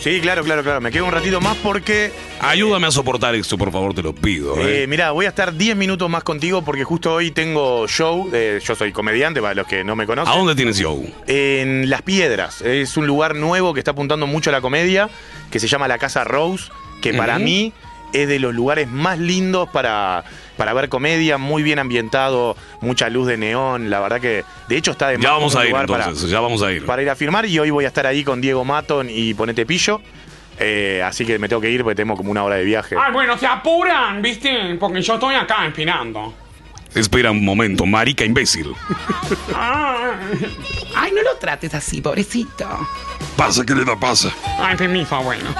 Sí, claro, claro, claro. Me quedo un ratito más porque. Ayúdame a soportar esto, por favor, te lo pido. Eh, ¿eh? mirá, voy a estar 10 minutos más contigo porque justo hoy tengo show. eh, yo soy comediante, para los que no me conocen. ¿A dónde tienes show? En Las Piedras. Es un lugar nuevo que está apuntando mucho a la comedia, que se llama la Casa Rose, que para mí es de los lugares más lindos para, para ver comedia, muy bien ambientado, mucha luz de neón. La verdad que, de hecho, está de Ya vamos a ir lugar entonces, para- ya vamos a ir. para ir a firmar y hoy voy a estar ahí con Diego Maton y Ponete Pillo. Eh, así que me tengo que ir porque tengo como una hora de viaje. Ay, bueno, se apuran, ¿viste? Porque yo estoy acá esperando. Espera un momento, marica imbécil. Ay, no lo trates así, pobrecito. Pasa, querida, pasa. Ay, permiso, bueno.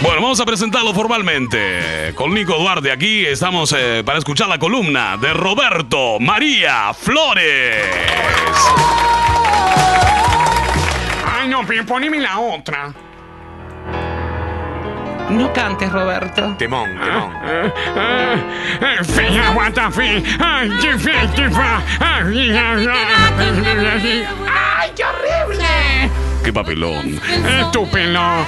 Bueno, vamos a presentarlo formalmente. Con Nico Duarte aquí estamos eh, para escuchar la columna de Roberto María Flores. Ay, no, pero poneme la otra. No cantes, Roberto. Eh, eh, Fea, fe. Ay, qué. ¡Ay, qué horrible! ¡Qué papelón! ¡Estúpido!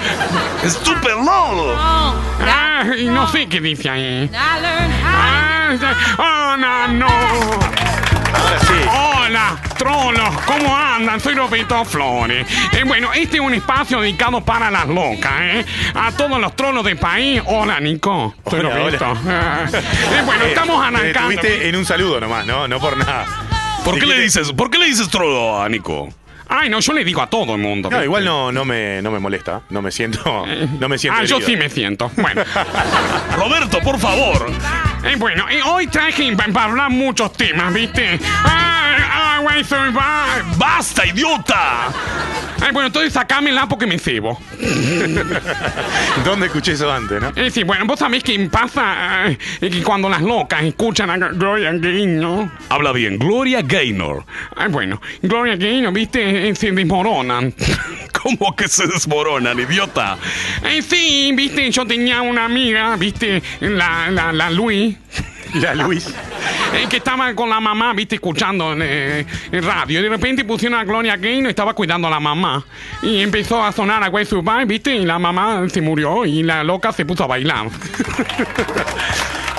Ay, no sé qué dice ahí. Ay, Oh, no, no. Ahora sí. Hola, trolos, ¿cómo andan? Soy Roberto Flores. Eh, bueno, este es un espacio dedicado para las locas, ¿eh? A todos los trolos del país. Hola, Nico. Soy Hola, Roberto. hola. Eh, bueno, Eh, estamos arrancando. detuviste en un saludo nomás, ¿no? No por nada. ¿Por qué le dices, por qué le dices trolo a Nico? Ay, no, yo le digo a todo el mundo. No, ¿viste? igual no, no, me, no me molesta. No me siento. No me siento. Ah, yo sí me siento. Bueno. Roberto, por favor. Eh, bueno, eh, hoy traje pa- para hablar muchos temas, ¿viste? Güey, soy va. ¡Basta, idiota! Ay, bueno, entonces sacámela porque me cebo. ¿Dónde escuché eso antes, no? Eh, sí, bueno, vos sabés que pasa eh, que cuando las locas escuchan a Gloria Gaynor. Habla bien, Gloria Gaynor. Ay, bueno, Gloria Gaynor, ¿viste? Eh, se desmoronan. ¿Cómo que se desmoronan, idiota? Eh, sí, ¿viste? Yo tenía una amiga, ¿viste? La, la, la Luis. La Luis. eh, que estaba con la mamá, viste, escuchando en, eh, en radio. Y de repente pusieron a Gloria Gaynor y estaba cuidando a la mamá. Y empezó a sonar a Way Survive, viste, y la mamá se murió y la loca se puso a bailar.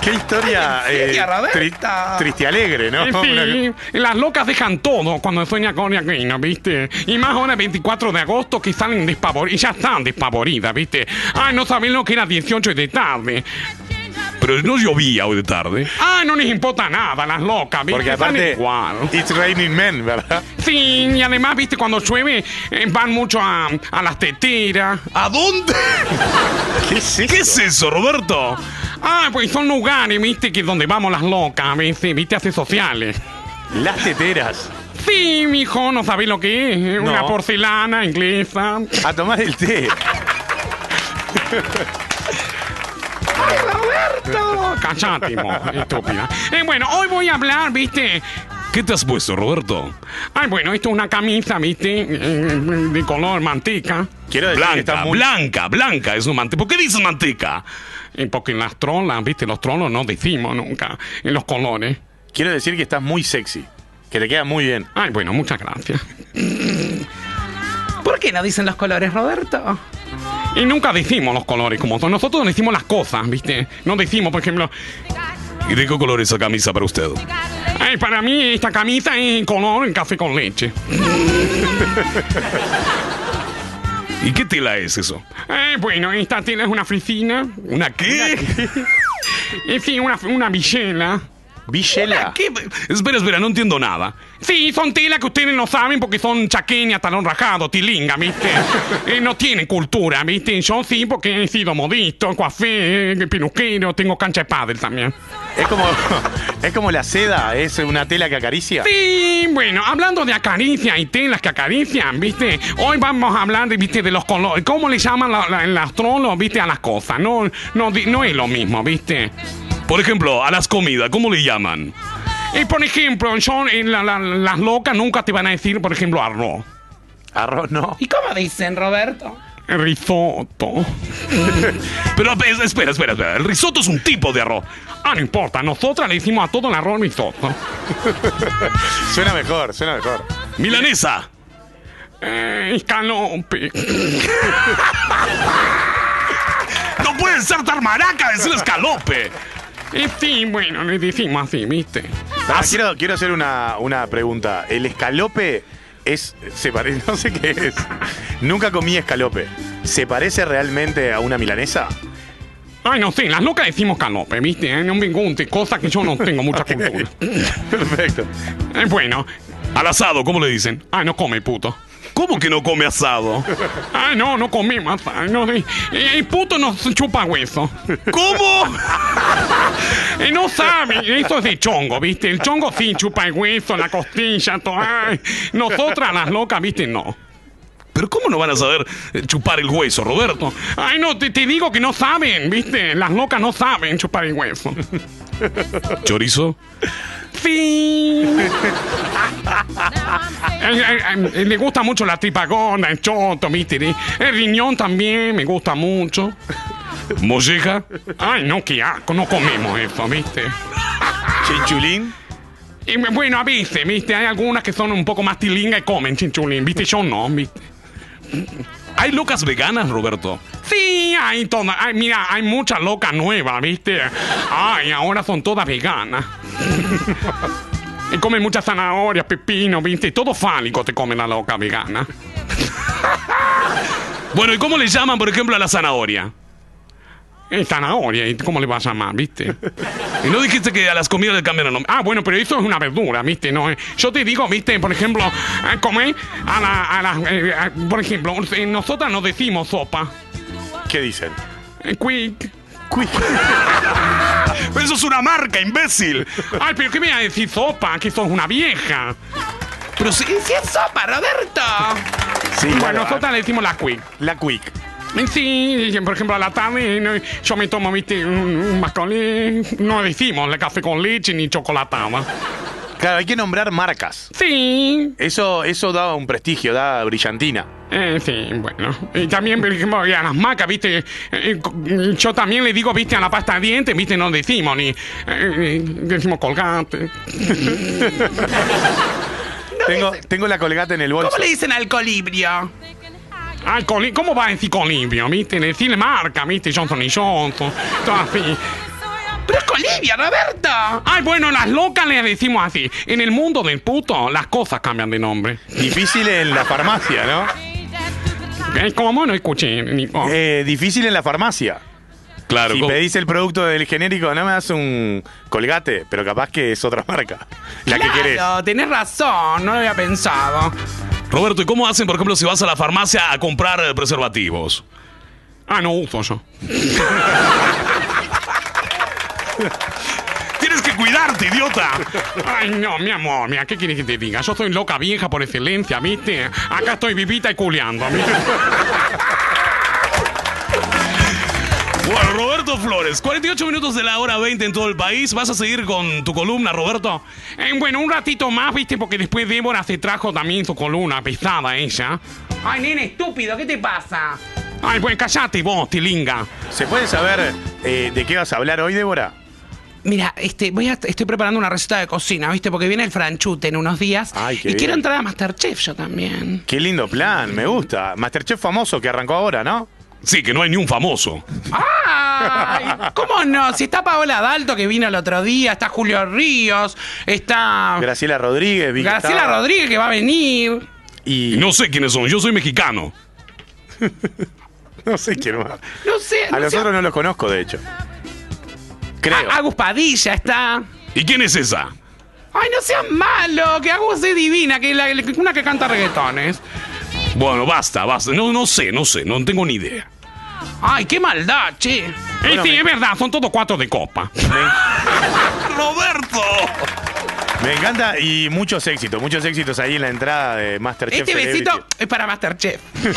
Qué historia eh, tri- triste y alegre, ¿no? Sí, las locas dejan todo cuando sueñan con Gloria Gaynor, viste. Y más ahora el 24 de agosto que salen despavoridas, y ya están despavoridas, viste. Ay, no saben lo que era 18 de tarde. Pero no llovía hoy de tarde. Ay, no les importa nada, las locas, viste. Porque aparte, igual. It's Raining Men, ¿verdad? Sí, y además, viste, cuando llueve eh, van mucho a, a las teteras. ¿A dónde? ¿Qué es eso? ¿Qué es eso, Roberto? Ah, pues son lugares, viste, que donde vamos las locas, viste, viste, hace sociales. Las teteras. Sí, mijo, no sabés lo que es. Una No. porcelana inglesa. A tomar el té. Mo, estúpida. Eh, bueno, hoy voy a hablar, viste. ¿Qué te has puesto, Roberto? Ay, bueno, esto es una camisa, viste, eh, de color manteca. Quiero decir que está Blanca, muy... blanca, blanca es un manteca. ¿Por qué dices manteca? Eh, porque en las trolas, viste, los trolos no decimos nunca en los colores. Quiero decir que estás muy sexy. Que te queda muy bien. Ay, bueno, muchas gracias. ¿Por qué no dicen los colores, Roberto? Y nunca decimos los colores como son. Nosotros decimos las cosas, viste. No decimos, por ejemplo, ¿Y de qué color es esa camisa para usted? ay, para mí esta camisa es en color en café con leche. ¿Y qué tela es eso? Eh, bueno, esta tela es una frisina. ¿Una qué? Eh, sí, una, una villela. Villela. ¿Qué? Espera, espera, no entiendo nada. Sí, son telas que ustedes no saben porque son chaqueñas, talón rajado, tilinga, ¿viste? Eh, no tienen cultura, ¿viste? Yo sí porque he sido modisto, coafé, peluquero, tengo cancha de pádel también. Es como, es como la seda, es una tela que acaricia. Sí, bueno, hablando de acaricia y telas que acarician, ¿viste? Hoy vamos a hablar de, ¿viste? de los colores. ¿Cómo le llaman la, la- el astrólogo, ¿viste? A las cosas. No, no, no es lo mismo, ¿viste? Por ejemplo, a las comidas, ¿cómo le llaman? Y por ejemplo, la- la- las locas nunca te van a decir, por ejemplo, arroz. Arroz no. ¿Y cómo dicen, Roberto? Risotto. Pero es- espera, espera, espera. El risotto es un tipo de arroz. Ah, no importa, nosotras le decimos a todo el arroz risotto. Suena mejor, suena mejor. Milanesa. Eh, escalope. No puede ser tan maraca decir escalope. Sí, bueno, le decimos así, ¿viste? Ah, quiero, quiero hacer una, una pregunta. El escalope es. Se parece. No sé qué es. Nunca comí escalope. ¿Se parece realmente a una milanesa? Ay, no sé, las locas decimos calope, ¿viste? Eh, No me guste, cosa que yo no tengo mucha cultura. Perfecto. Eh, bueno, Al asado, ¿cómo le dicen? ay, no come, puto. ¿Cómo que no come asado? Ay, no, no comemos, ay, no, eh, el puto nos chupa hueso. ¿Cómo? Eh, no sabe, eso es de chongo, ¿viste? El chongo sí chupa el hueso, la costilla, todo. Ay, nosotras las locas, ¿viste? No. Pero ¿cómo no van a saber eh, chupar el hueso, Roberto? Ay, no, te, te digo que no saben, ¿viste? Las locas no saben chupar el hueso. ¿Chorizo? Sí. Eh, eh, eh, le gusta mucho la tripa gorda, el choto, ¿viste? El riñón también me gusta mucho. ¿Molleja? Ay, no, qué asco, no comemos eso, ¿viste? ¿Chinchulín? Y, bueno, a veces, ¿viste? Hay algunas que son un poco más tilinga y comen chinchulín, ¿viste? Yo no, ¿viste? ¿Hay locas veganas, Roberto? Sí, hay todas. Ay, mira, hay muchas locas nuevas, ¿viste? Ay, ahora son todas veganas. Y comen muchas zanahorias, pepino, ¿viste? Todo fálico te come la loca vegana. Bueno, ¿y cómo le llaman, por ejemplo, a la zanahoria? Eh, zanahoria, ¿y ¿cómo le vas a llamar, viste? Y no dijiste que a las comidas le cambian el nombre. Ah, bueno, pero eso es una verdura, ¿viste? No, eh, yo te digo, ¿viste? Por ejemplo, eh, comer a la... A la eh, a- por ejemplo, eh, nosotras no decimos sopa. ¿Qué dicen? Eh, quick. Pero eso es una marca, imbécil. Ay, pero ¿qué me va a decir sopa? Que sos una vieja. Pero sí, ¿Y si es sopa, Roberto? Sí, Bueno, nosotras le decimos la quick. La quick. Eh, Sí, por ejemplo, a la tarde yo me tomo, viste, un, mascolé. No decimos el café con leche ni chocolatada. Claro, hay que nombrar marcas. Sí. Eso, eso da un prestigio, da brillantina. Eh, sí, bueno. Y también, por ejemplo, a las macas, viste, eh, co- yo también le digo, viste, a la pasta de dientes, viste, no decimos ni, eh, decimos colgate. Tengo, tengo la colgate en el bolso. ¿Cómo le dicen al colibrio? Ay, coli- ¿cómo va a decir colibrio, viste? Decirle marca, viste, Johnson y Johnson, todo así. Pero es colibrio, Roberto. Ay, bueno, las locas le decimos así. En el mundo del puto, las cosas cambian de nombre. Difícil en la farmacia, ¿no? Eh, ¿Cómo? No escuché, Nico. Eh, difícil en la farmacia. Claro, Si ¿cómo? pedís el producto del genérico, no me das un colgate, pero capaz que es otra marca. La que querés. Claro, tenés razón, no lo había pensado. Roberto, ¿y cómo hacen, por ejemplo, si vas a la farmacia a comprar eh, preservativos? Ah, no uso yo. Tienes que cuidarte, idiota. Ay, no, mi amor, mira, ¿qué quieres que te diga? Yo soy loca vieja por excelencia, ¿viste? Acá estoy vivita y culeando, ¿viste? Roberto Flores, 48 minutos de la hora 20 en todo el país. ¿Vas a seguir con tu columna, Roberto? Eh, bueno, un ratito más, ¿viste? Porque después Débora se trajo también su columna pesada ella. Ay, nene, estúpido, ¿qué te pasa? Ay, pues callate vos, tilinga. ¿Se puede saber eh, de qué vas a hablar hoy, Débora? Mira, este, voy a, estoy preparando una receta de cocina, ¿viste? Porque viene el franchute en unos días. Ay, qué y bien. quiero entrar a Masterchef yo también. Qué lindo plan, me gusta. Masterchef famoso que arrancó ahora, ¿no? Sí, que no hay ni un famoso. ¡Ay! ¿Cómo no? Si está Paola Dalto que vino el otro día, está Julio Ríos, está Graciela Rodríguez, vi que Graciela estaba. Rodríguez que va a venir. Y Y no sé quiénes son, yo soy mexicano. no sé quién más. No sé. A no los sé. otros no los conozco, de hecho. Creo. A- Agus Padilla está. ¿Y quién es esa? Ay, no seas malo, que Agus es divina, que la, una que canta reggaetones. Bueno, basta, basta. No, no sé, no sé, no tengo ni idea. Ay, qué maldad, che. Eh, sí, es verdad, son todos cuatro de copa. ¡Roberto! Me encanta y muchos éxitos, muchos éxitos ahí en la entrada de Masterchef. Este Celebrity. besito es para Masterchef.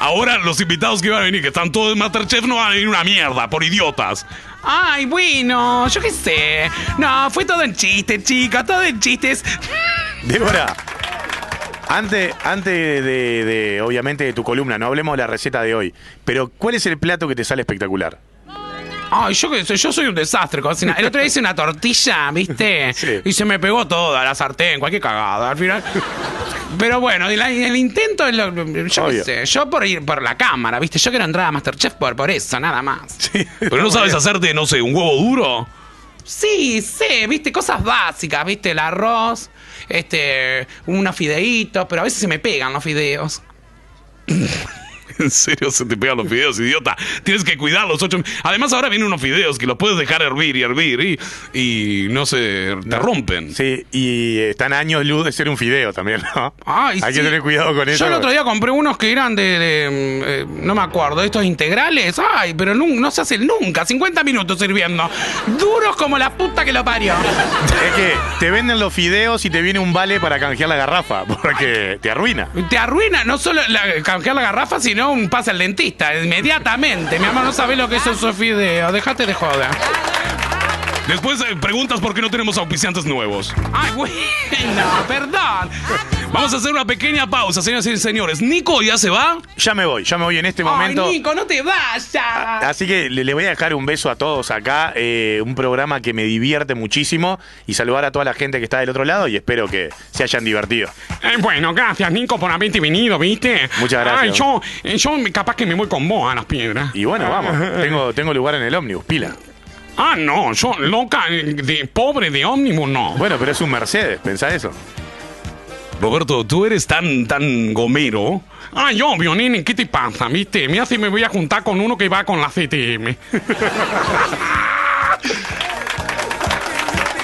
Ahora los invitados que van a venir, que están todos en Masterchef, no van a venir una mierda, por idiotas. Ay, bueno, yo qué sé. No, fue todo en chiste, chicos, todo en chistes. Débora, antes, antes de, de, obviamente, de tu columna, no hablemos de la receta de hoy, pero ¿cuál es el plato que te sale espectacular? Ay, yo qué sé, yo soy un desastre cocina. El otro día hice una tortilla, ¿viste? Sí. Y se me pegó toda la sartén, cualquier cagada. Al final. Pero bueno, el, el intento es lo- Yo Obvio. qué sé, yo por ir por la cámara, ¿viste? Yo quiero entrar a Masterchef por, por eso, nada más. Pero no sabes hacerte, no sé, un huevo duro. Sí, sé, viste, cosas básicas, viste, el arroz, este, unos fideitos, pero a veces se me pegan los fideos. En serio, se te pegan los fideos, idiota. Tienes que cuidar los ocho. Además, ahora vienen unos fideos que los puedes dejar hervir y hervir y, y no se te rompen. Sí, y están años luz de ser un fideo también, ¿no? Ay, Hay sí. que tener cuidado con eso. Yo el otro día compré unos que eran de, de, mm, eh, no me acuerdo, estos integrales. Ay, pero no se hacen nunca, 50 minutos sirviendo. Duros como la puta que lo parió. Es que te venden los fideos y te viene un vale para canjear la garrafa, porque te arruina. Te arruina no solo la, canjear la garrafa, sino un pase al dentista, inmediatamente. Mi mamá no sabe lo que es esos fideos, déjate de joder. Después eh, preguntas por qué no tenemos auspiciantes nuevos. Ay, bueno, perdón. Vamos a hacer una pequeña pausa, señoras y señores. Nico ya se va. Ya me voy, ya me voy en este Ay, momento. Nico, no te vayas. Así que le, le voy a dejar un beso a todos acá, eh, un programa que me divierte muchísimo y saludar a toda la gente que está del otro lado y espero que se hayan divertido. Eh, bueno, gracias, Nico, por haberte venido, ¿viste? Muchas gracias. Ay, yo, eh, yo capaz que me voy con vos a las piedras. Y bueno, vamos, tengo, tengo lugar en el ómnibus, pila. Ah, no, yo, loca, de pobre de ómnibus, no. Bueno, pero es un Mercedes, pensá eso. Roberto, tú eres tan, tan gomero. Ay, obvio, nene, ¿qué te pasa, viste? Mira si me voy a juntar con uno que va con la CTM.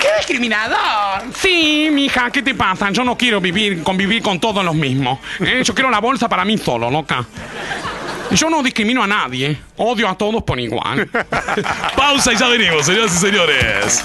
¡Qué discriminador! Sí, mija, ¿qué te pasa? Yo no quiero vivir, convivir con todos los mismos. ¿eh? Yo quiero la bolsa para mí solo, loca. Yo no discrimino a nadie. Odio a todos por igual. Pausa y ya venimos, señoras y señores.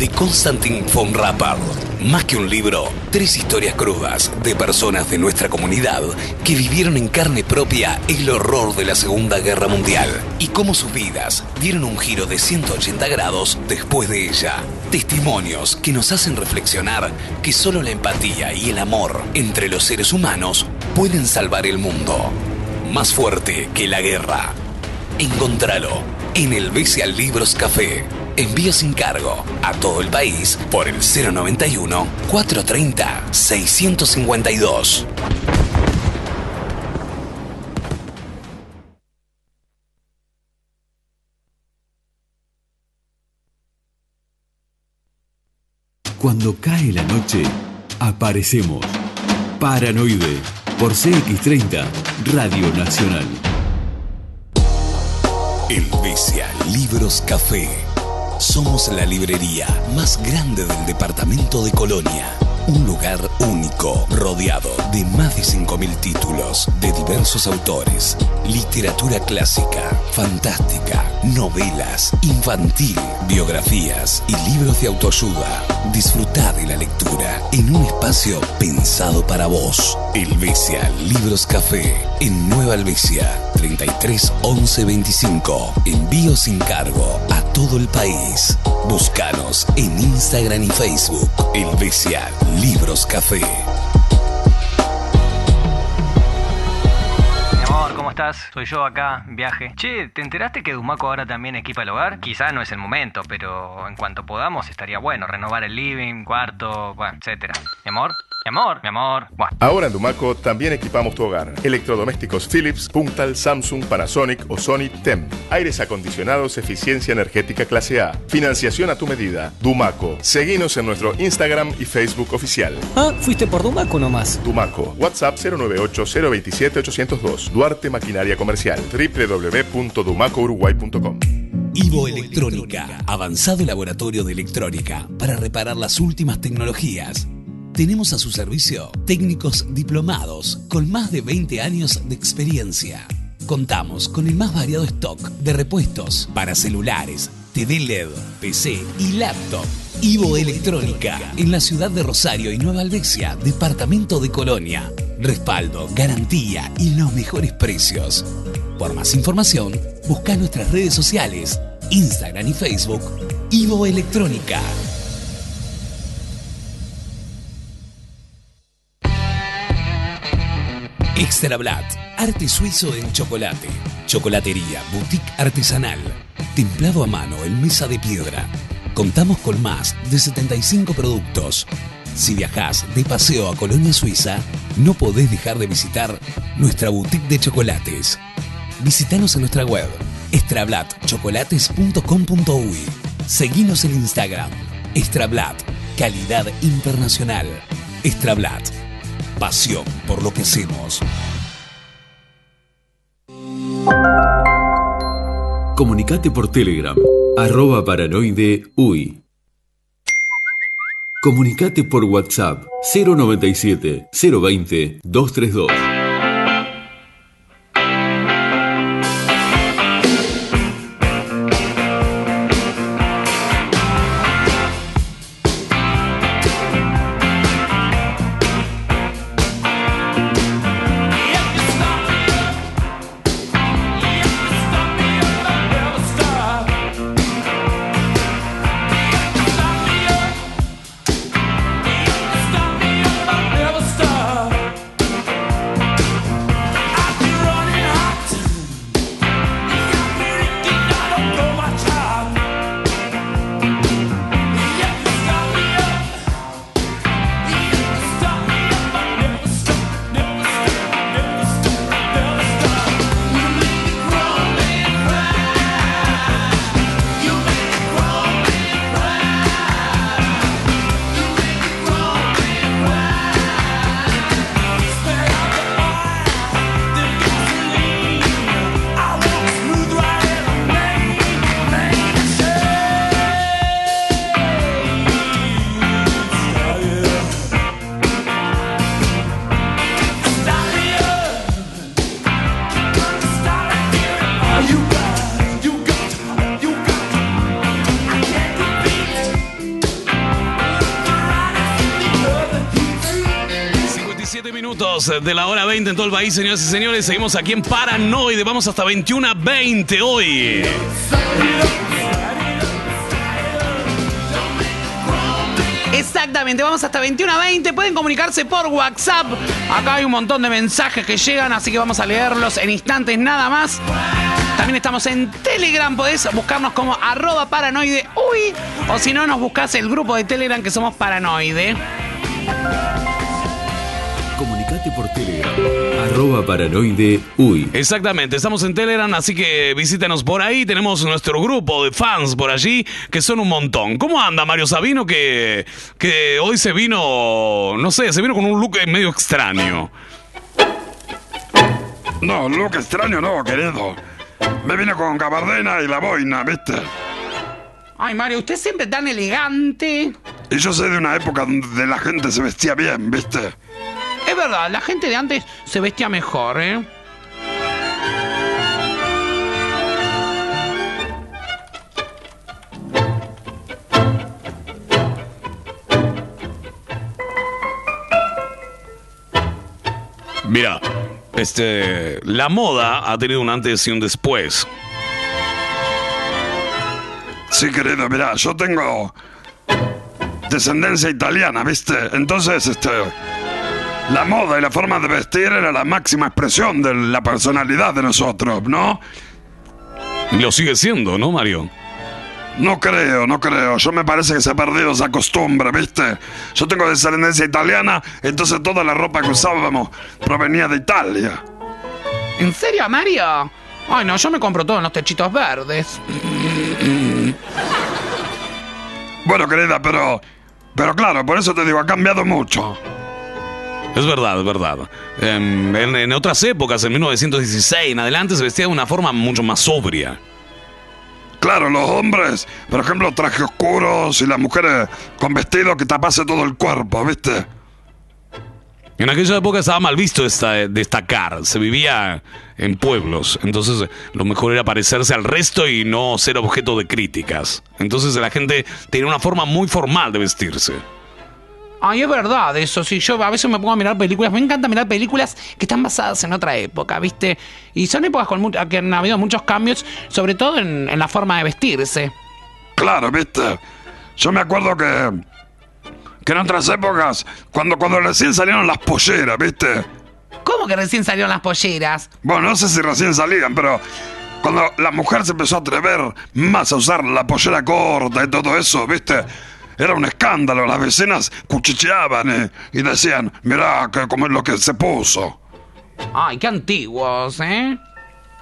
De Konstantin von Rappard. Más que un libro, tres historias crudas de personas de nuestra comunidad que vivieron en carne propia el horror de la Segunda Guerra Mundial y cómo sus vidas dieron un giro de 180 grados después de ella. Testimonios que nos hacen reflexionar que solo la empatía y el amor entre los seres humanos pueden salvar el mundo. Más fuerte que la guerra. Encontralo en el Bestial Libros Café. Envío sin cargo a todo el país por el 091 430 652. Cuando cae la noche, aparecemos. Paranoide, por CX30, Radio Nacional. El Besia Libros Café. Somos la librería más grande del departamento de Colonia. Un lugar único, rodeado de más de 5.000 títulos de diversos autores. Literatura clásica, fantástica, novelas, infantil, biografías y libros de autoayuda. Disfruta de la lectura en un espacio pensado para vos. Helvecia Libros Café en Nueva Helvecia 33 11 25. Envío sin cargo a todo el país. Búscanos en Instagram y Facebook. Helvecia Libros Café. ¿cómo estás? Soy yo acá, viaje. Che, ¿te enteraste que Dumaco ahora también equipa el hogar? Quizá no es el momento, pero en cuanto podamos estaría bueno renovar el living, cuarto, bueno, etcétera. Mi amor, mi amor, mi amor. Bueno. Ahora en Dumaco también equipamos tu hogar. Electrodomésticos Philips, Puntal, Samsung, Panasonic o Sony TEM. Aires acondicionados, eficiencia energética clase A. Financiación a tu medida. Dumaco. Seguinos en nuestro Instagram y Facebook oficial. Ah, fuiste por Dumaco nomás. Dumaco. WhatsApp 098-027-802. Duarte Maquinaria Comercial. www.dumacouruguay.com. Ivo Electrónica, avanzado laboratorio de electrónica para reparar las últimas tecnologías. Tenemos a su servicio técnicos diplomados con más de 20 años de experiencia. Contamos con el más variado stock de repuestos para celulares, TV LED, PC y laptop. Ivo Electrónica, en la ciudad de Rosario y Nueva Albesia, departamento de Colonia. Respaldo, garantía y los mejores precios. Por más información, busca nuestras redes sociales, Instagram y Facebook, Ivo Electrónica. Extra Blatt, arte suizo en chocolate. Chocolatería, boutique artesanal. Templado a mano en mesa de piedra. Contamos con más de 75 productos. Si viajás de paseo a Colonia Suiza, no podés dejar de visitar nuestra boutique de chocolates. Visítanos en nuestra web, extrablatchocolates.com.uy. Seguinos en Instagram, Extrablat, calidad internacional. Extrablat, pasión por lo que hacemos. Comunicate por Telegram, arroba paranoide uy. Comunicate por WhatsApp 097 020 232. 20 en todo el país, señoras y señores. Seguimos aquí en Paranoide. Vamos hasta 21 a 20 hoy. Exactamente, vamos hasta 21 a 20. Pueden comunicarse por WhatsApp. Acá hay un montón de mensajes que llegan, así que vamos a leerlos en instantes nada más. También estamos en Telegram, podés buscarnos como arroba paranoide. Uy, o si no, nos buscas el grupo de Telegram que somos paranoide. Comunicate por Telegram. Arroba paranoide uy. Exactamente, estamos en Telegram, así que visítanos por ahí. Tenemos nuestro grupo de fans por allí, que son un montón. ¿Cómo anda Mario Sabino que, que hoy se vino, no sé, se vino con un look medio extraño? No, look extraño no, querido. Me vine con gabardina y la boina, ¿viste? Ay, Mario, usted siempre tan elegante. Y yo soy de una época donde la gente se vestía bien, ¿viste? Verdad, la gente de antes se vestía mejor, ¿eh? Mira, este, la moda ha tenido un antes y un después. Sí, querido, mira, yo tengo descendencia italiana, ¿viste? Entonces, este, la moda y la forma de vestir era la máxima expresión de la personalidad de nosotros, ¿no? Lo sigue siendo, ¿no, Mario? No creo, no creo. Yo me parece que se ha perdido esa costumbre, ¿viste? Yo tengo descendencia italiana, entonces toda la ropa que usábamos provenía de Italia. ¿En serio, Mario? Ay, no, yo me compro todo en los techitos verdes. Bueno, querida, pero... Pero claro, por eso te digo, ha cambiado mucho. Es verdad, es verdad. Em, en, en otras épocas, en 1916 en adelante, se vestía de una forma mucho más sobria. Claro, los hombres, por ejemplo, trajes oscuros y las mujeres con vestido que tapase todo el cuerpo, ¿viste? En aquella época estaba mal visto esta- destacar, se vivía en pueblos, entonces lo mejor era parecerse al resto y no ser objeto de críticas. Entonces la gente tenía una forma muy formal de vestirse. Ay, es verdad eso, sí. Yo a veces me pongo a mirar películas. Me encanta mirar películas que están basadas en otra época, ¿viste? Y son épocas con que han habido muchos cambios, sobre todo en, en la forma de vestirse. Claro, ¿viste? Yo me acuerdo que... Que en otras épocas, cuando, cuando recién salieron las polleras, ¿viste? ¿Cómo que recién salieron las polleras? Bueno, no sé si recién salían, pero... Cuando la mujer se empezó a atrever más a usar la pollera corta y todo eso, ¿viste? Era un escándalo, las vecinas cuchicheaban eh, y decían, mirá, que como es lo que se puso. Ay, qué antiguos, ¿eh?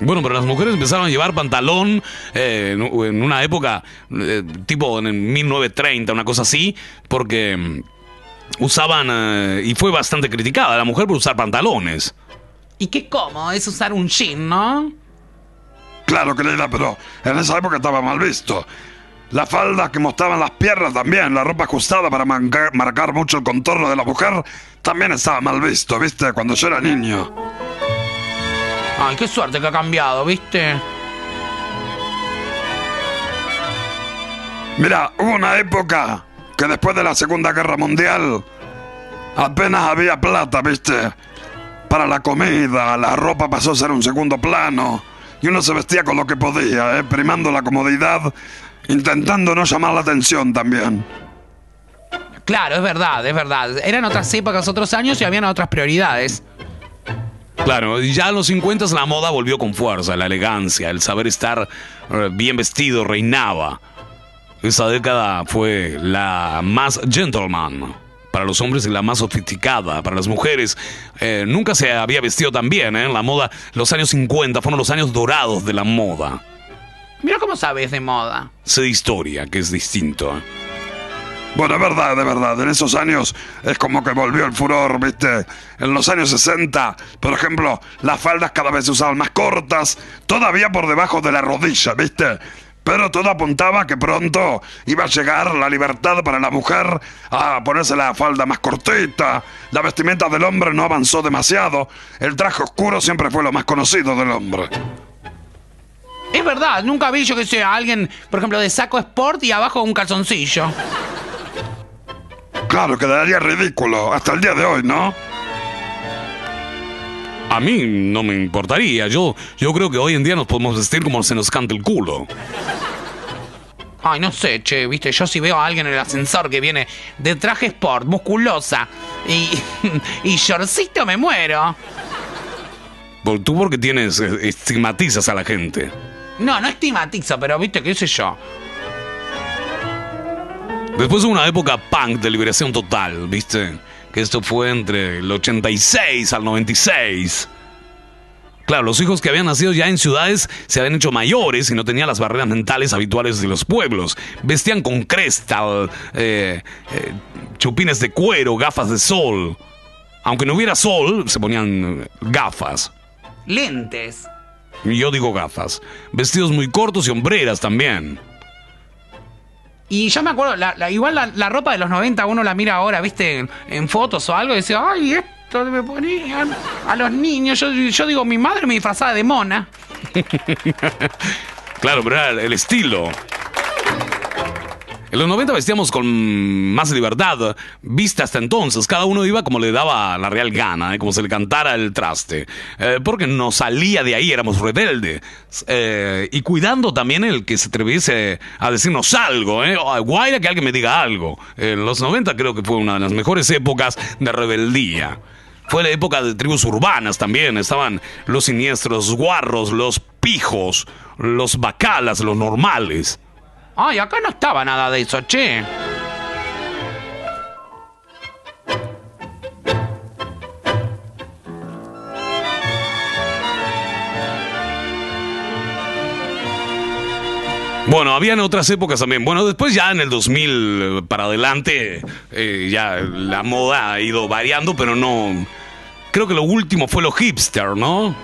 Bueno, pero las mujeres empezaron a llevar pantalón eh, en, una época eh, tipo en el 1930, una cosa así, porque mm, usaban, eh, y fue bastante criticada la mujer por usar pantalones. Y qué cómodo es usar un jean, ¿no? Claro, querida, pero en esa época estaba mal visto. Las faldas que mostraban las piernas también, la ropa ajustada para marcar mucho el contorno de la mujer, también estaba mal visto, ¿viste? Cuando yo era niño. Ay, qué suerte que ha cambiado, ¿viste? Mira, hubo una época que después de la Segunda Guerra Mundial apenas había plata, ¿viste? Para la comida, la ropa pasó a ser un segundo plano y uno se vestía con lo que podía, ¿eh? primando la comodidad, intentando no llamar la atención también. Claro, es verdad, es verdad. Eran otras épocas, otros años y habían otras prioridades. Claro, ya en los 50 la moda volvió con fuerza, la elegancia, el saber estar eh, bien vestido reinaba. Esa década fue la más gentleman para los hombres y la más sofisticada para las mujeres. Eh, nunca se había vestido tan bien, ¿eh? La moda, los años 50 fueron los años dorados de la moda. Mira cómo sabes de moda. Sé historia, que es distinto. ¿eh? Bueno, es verdad, de verdad. En esos años es como que volvió el furor, ¿viste? En los años 60, por ejemplo, las faldas cada vez se usaban más cortas, todavía por debajo de la rodilla, ¿viste? Pero todo apuntaba que pronto iba a llegar la libertad para la mujer a ponerse la falda más cortita. La vestimenta del hombre no avanzó demasiado. El traje oscuro siempre fue lo más conocido del hombre. Es verdad, nunca vi yo que sea alguien, por ejemplo, de saco sport y abajo un calzoncillo. Claro, quedaría ridículo hasta el día de hoy, ¿no? A mí no me importaría. Yo, yo creo que hoy en día nos podemos vestir como se nos canta el culo. Ay, no sé, che, viste, yo si veo a alguien en el ascensor que viene de traje sport, musculosa y, y shortcito, me muero. Por- Tú porque tienes, eh, estigmatizas a la gente. No, no estigmatizo, pero viste, qué sé yo. Después de una época punk de liberación total, ¿viste? Que esto fue entre el 86 al 96. Claro, los hijos que habían nacido ya en ciudades se habían hecho mayores y no tenían las barreras mentales habituales de los pueblos. Vestían con cresta, eh, eh, chupines de cuero, gafas de sol. Aunque no hubiera sol, se ponían gafas. Lentes. Y Yo digo gafas. Vestidos muy cortos y hombreras también. Y yo me acuerdo, la- la- igual la, la ropa de los 90 uno la mira ahora, viste, en, en fotos o algo, y decía, ay, esto me ponían a los niños. Yo, yo digo, mi madre me disfrazaba de mona. Claro, pero era el estilo. En los 90 vestíamos con más libertad, vista hasta entonces. Cada uno iba como le daba la real gana, ¿eh? como se le cantara el traste. Eh, porque no salía de ahí, éramos rebeldes. Eh, y cuidando también el que se atreviese a decirnos algo. ¿eh? Guaira, que alguien me diga algo. En los 90 creo que fue una de las mejores épocas de rebeldía. Fue la época de tribus urbanas también. Estaban los siniestros guarros, los pijos, los bacalas, los normales. Ay, acá no estaba nada de eso, che. Bueno, habían otras épocas también. Bueno, después ya en el 2000 para adelante, eh, ya la moda ha ido variando, pero no... Creo que lo último fue lo hipster, ¿no?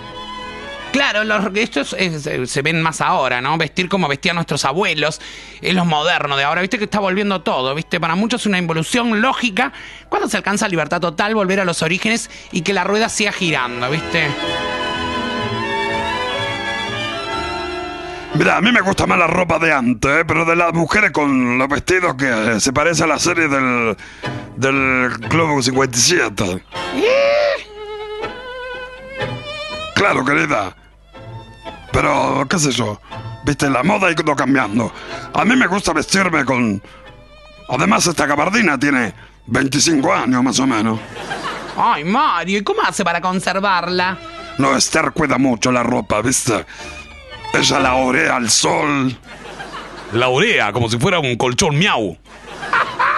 Claro, los, esto es- es- eh, se ven más ahora, ¿no? Vestir como vestían nuestros abuelos es lo moderno de ahora. Viste que está volviendo todo, ¿viste? Para muchos es una involución lógica. Cuando se alcanza libertad total, volver a los orígenes y que la rueda siga girando, ¿viste? Mira, a mí me gusta más la ropa de antes, ¿eh? pero de las mujeres con los vestidos que se parece a la serie del, del Club 57. Claro, querida. Pero, qué sé yo. Viste, la moda ha ido cambiando. A mí me gusta vestirme con... Además, esta gabardina tiene 25 años más o menos. Ay, Mario, ¿y cómo hace para conservarla? No, Esther cuida mucho la ropa, ¿viste? Ella la orea al sol. La orea, como si fuera un colchón miau.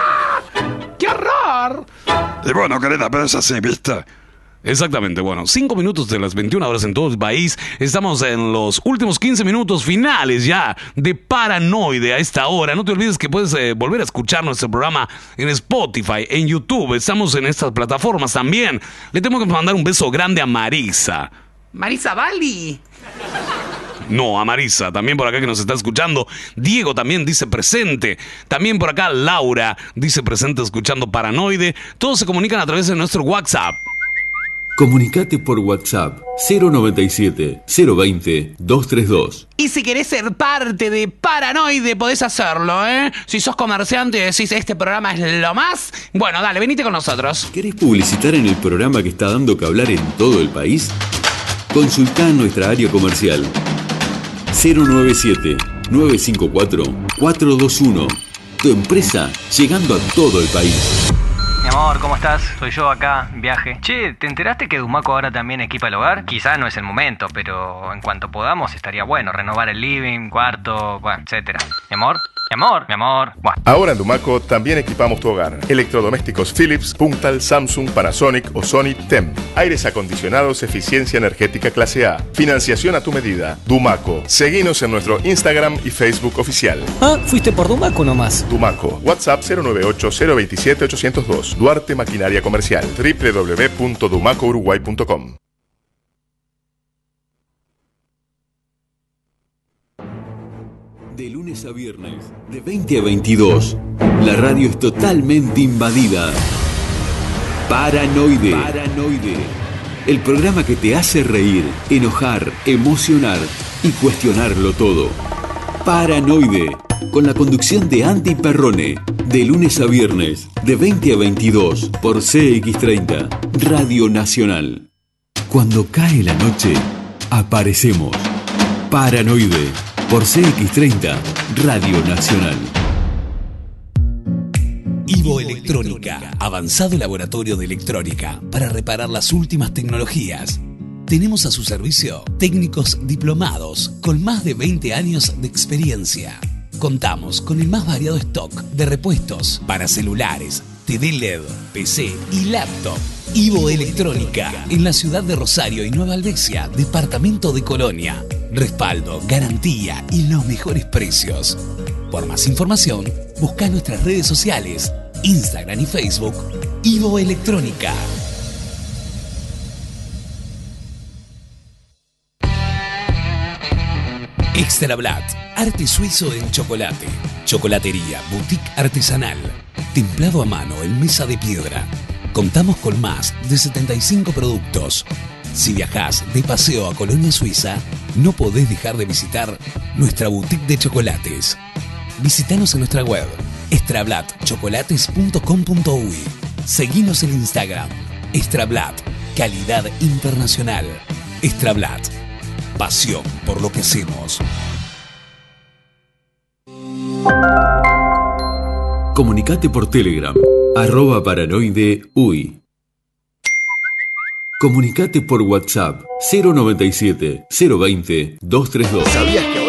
¡Qué horror! Y bueno, querida, pero es así, ¿viste? Exactamente, bueno, 5 minutos de las 21 horas en todo el país. Estamos en los últimos 15 minutos finales ya de Paranoide a esta hora. No te olvides que puedes eh, volver a escuchar nuestro programa en Spotify, en YouTube. Estamos en estas plataformas también. Le tengo que mandar un beso grande a Marisa. Marisa Bali. No, a Marisa, también por acá que nos está escuchando. Diego también dice presente. También por acá Laura dice presente escuchando Paranoide. Todos se comunican a través de nuestro WhatsApp. Comunicate por WhatsApp 097 020 232. Y si querés ser parte de Paranoide, podés hacerlo, ¿eh? Si sos comerciante y decís este programa es lo más, bueno, dale, venite con nosotros. ¿Querés publicitar en el programa que está dando que hablar en todo el país? Consultá nuestra área comercial 097 954 421. Tu empresa llegando a todo el país. Mi amor, ¿cómo estás? Soy yo acá, viaje. Che, ¿te enteraste que Dumaco ahora también equipa el hogar? Quizá no es el momento, pero en cuanto podamos estaría bueno renovar el living, cuarto, bueno, etcétera. Mi amor, mi amor, mi amor. Buah. Ahora en Dumaco también equipamos tu hogar. Electrodomésticos Philips, Puntal, Samsung, Panasonic o Sony TEM. Aires acondicionados, eficiencia energética clase A. Financiación a tu medida. Dumaco. Seguinos en nuestro Instagram y Facebook oficial. Ah, fuiste por Dumaco nomás. Dumaco. WhatsApp 098-027-802. Duarte Maquinaria Comercial. www.dumacouruguay.com. viernes, de 20 a 22, la radio es totalmente invadida. Paranoide. Paranoide. El programa que te hace reír, enojar, emocionar y cuestionarlo todo. Paranoide. Con la conducción de Andy Perrone. De lunes a viernes, de 20 a 22, por CX30, Radio Nacional. Cuando cae la noche, aparecemos. Paranoide, por CX30, Radio Nacional. Ivo Electrónica, avanzado laboratorio de electrónica para reparar las últimas tecnologías. Tenemos a su servicio técnicos diplomados con más de 20 años de experiencia. Contamos con el más variado stock de repuestos para celulares, TV LED, PC y laptop. Ivo Electrónica, en la ciudad de Rosario y Nueva Albesia, departamento de Colonia. Respaldo, garantía y los mejores precios. Por más información, busca nuestras redes sociales, Instagram y Facebook, Ivo Electrónica. Extra Blatt, arte suizo en chocolate. Chocolatería, boutique artesanal. Templado a mano en mesa de piedra. Contamos con más de 75 productos. Si viajás de paseo a Colonia Suiza, no podés dejar de visitar nuestra boutique de chocolates. Visítanos en nuestra web, extrablatchocolates.com.uy. Seguinos en Instagram, Extrablat, calidad internacional. Extrablat, pasión por lo que hacemos. Comunicate por Telegram, arroba paranoide uy. Comunicate por WhatsApp 097 020 232. ¿Sabías que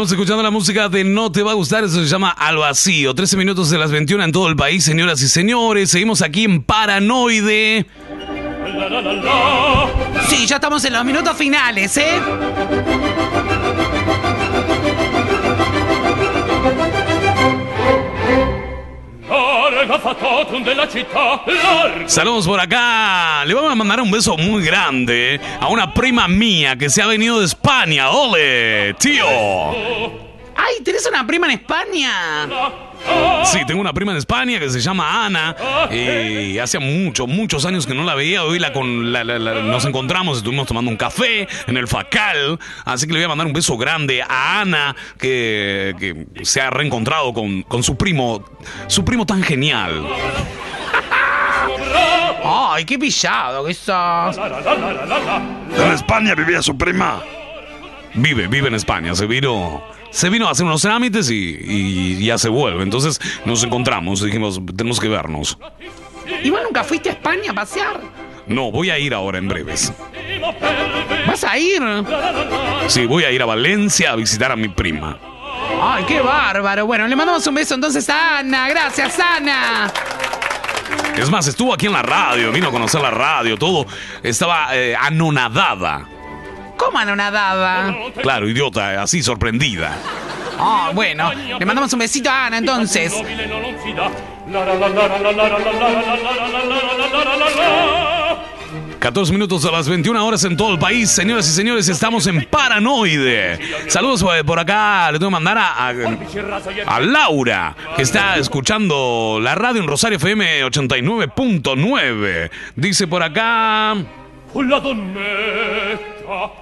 estamos escuchando la música de No Te Va a Gustar, eso se llama Al Vacío. 13 minutos de las 21 en todo el país, señoras y señores. Seguimos aquí en Paranoide. Sí, ya estamos en los minutos finales, ¿eh? Saludos por acá. Le vamos a mandar un beso muy grande a una prima mía que se ha venido de España. ¡Ole, tío! ¡Ay, tenés una prima en España! Sí, tengo una prima en España que se llama Ana. Y hace muchos, muchos años que no la veía. Hoy la con, la- la- la- nos encontramos, estuvimos tomando un café en el Facal. Así que le voy a mandar un beso grande a Ana, que, que se ha reencontrado con, con su primo, su primo tan genial. ¡Ay, qué pillado que! En España vivía su prima. Vive, vive en España. Se vino, se vino a hacer unos trámites y, y ya se vuelve. Entonces nos encontramos. Dijimos, tenemos que vernos. ¿Y vos nunca fuiste a España a pasear? No, voy a ir ahora en breves. ¿Vas a ir? Sí, voy a ir a Valencia a visitar a mi prima. ¡Ay, qué bárbaro! Bueno, le mandamos un beso entonces a Ana. ¡Gracias, Ana! Es más, estuvo aquí en la radio, vino a conocer la radio, todo. Estaba eh, anonadada. ¿Cómo anonadada? Claro, idiota, así sorprendida. Ah, bueno, le mandamos un besito a Ana entonces. 14 minutos a las 21 horas en todo el país. Señoras y señores, estamos en Paranoide. Saludos eh, por acá. Le tengo que mandar a, a, a Laura, que está escuchando la radio en Rosario FM 89.9. Dice por acá.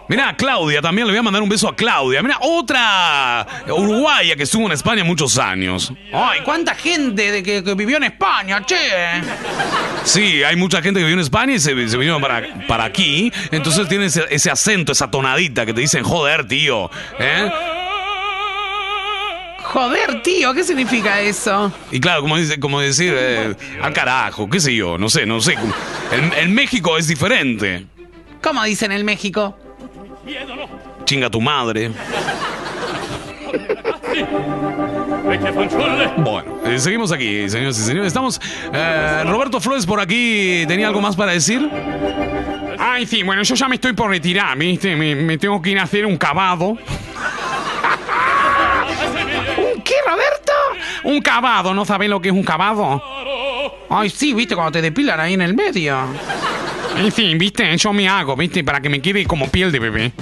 Mira, Claudia, también le voy a mandar un beso a Claudia. Mira, otra uruguaya que estuvo en España muchos años. ¡Ay, cuánta gente de que, que vivió en España, che! Sí, hay mucha gente que vive en España y se, se vino para, para aquí. Entonces tiene ese, ese acento, esa tonadita que te dicen, joder, tío. ¿eh? Joder, tío, ¿qué significa eso? Y claro, como, dice, como decir, eh, al carajo, qué sé yo, no sé, no sé. En, en México es diferente. ¿Cómo dicen en México? Chinga tu madre. Bueno, eh, seguimos aquí, señores y señores. Estamos. eh, Roberto Flores por aquí. ¿Tenía algo más para decir? Ay, sí, bueno, yo ya me estoy por retirar, ¿viste? Me, me tengo que ir a hacer un cavado. ¿Un qué, Roberto? Un cavado, ¿no sabés lo que es un cavado? Ay, sí, viste, cuando te depilan ahí en el medio. En fin, ¿viste? Yo me hago, ¿viste? Para que me quede como piel de bebé.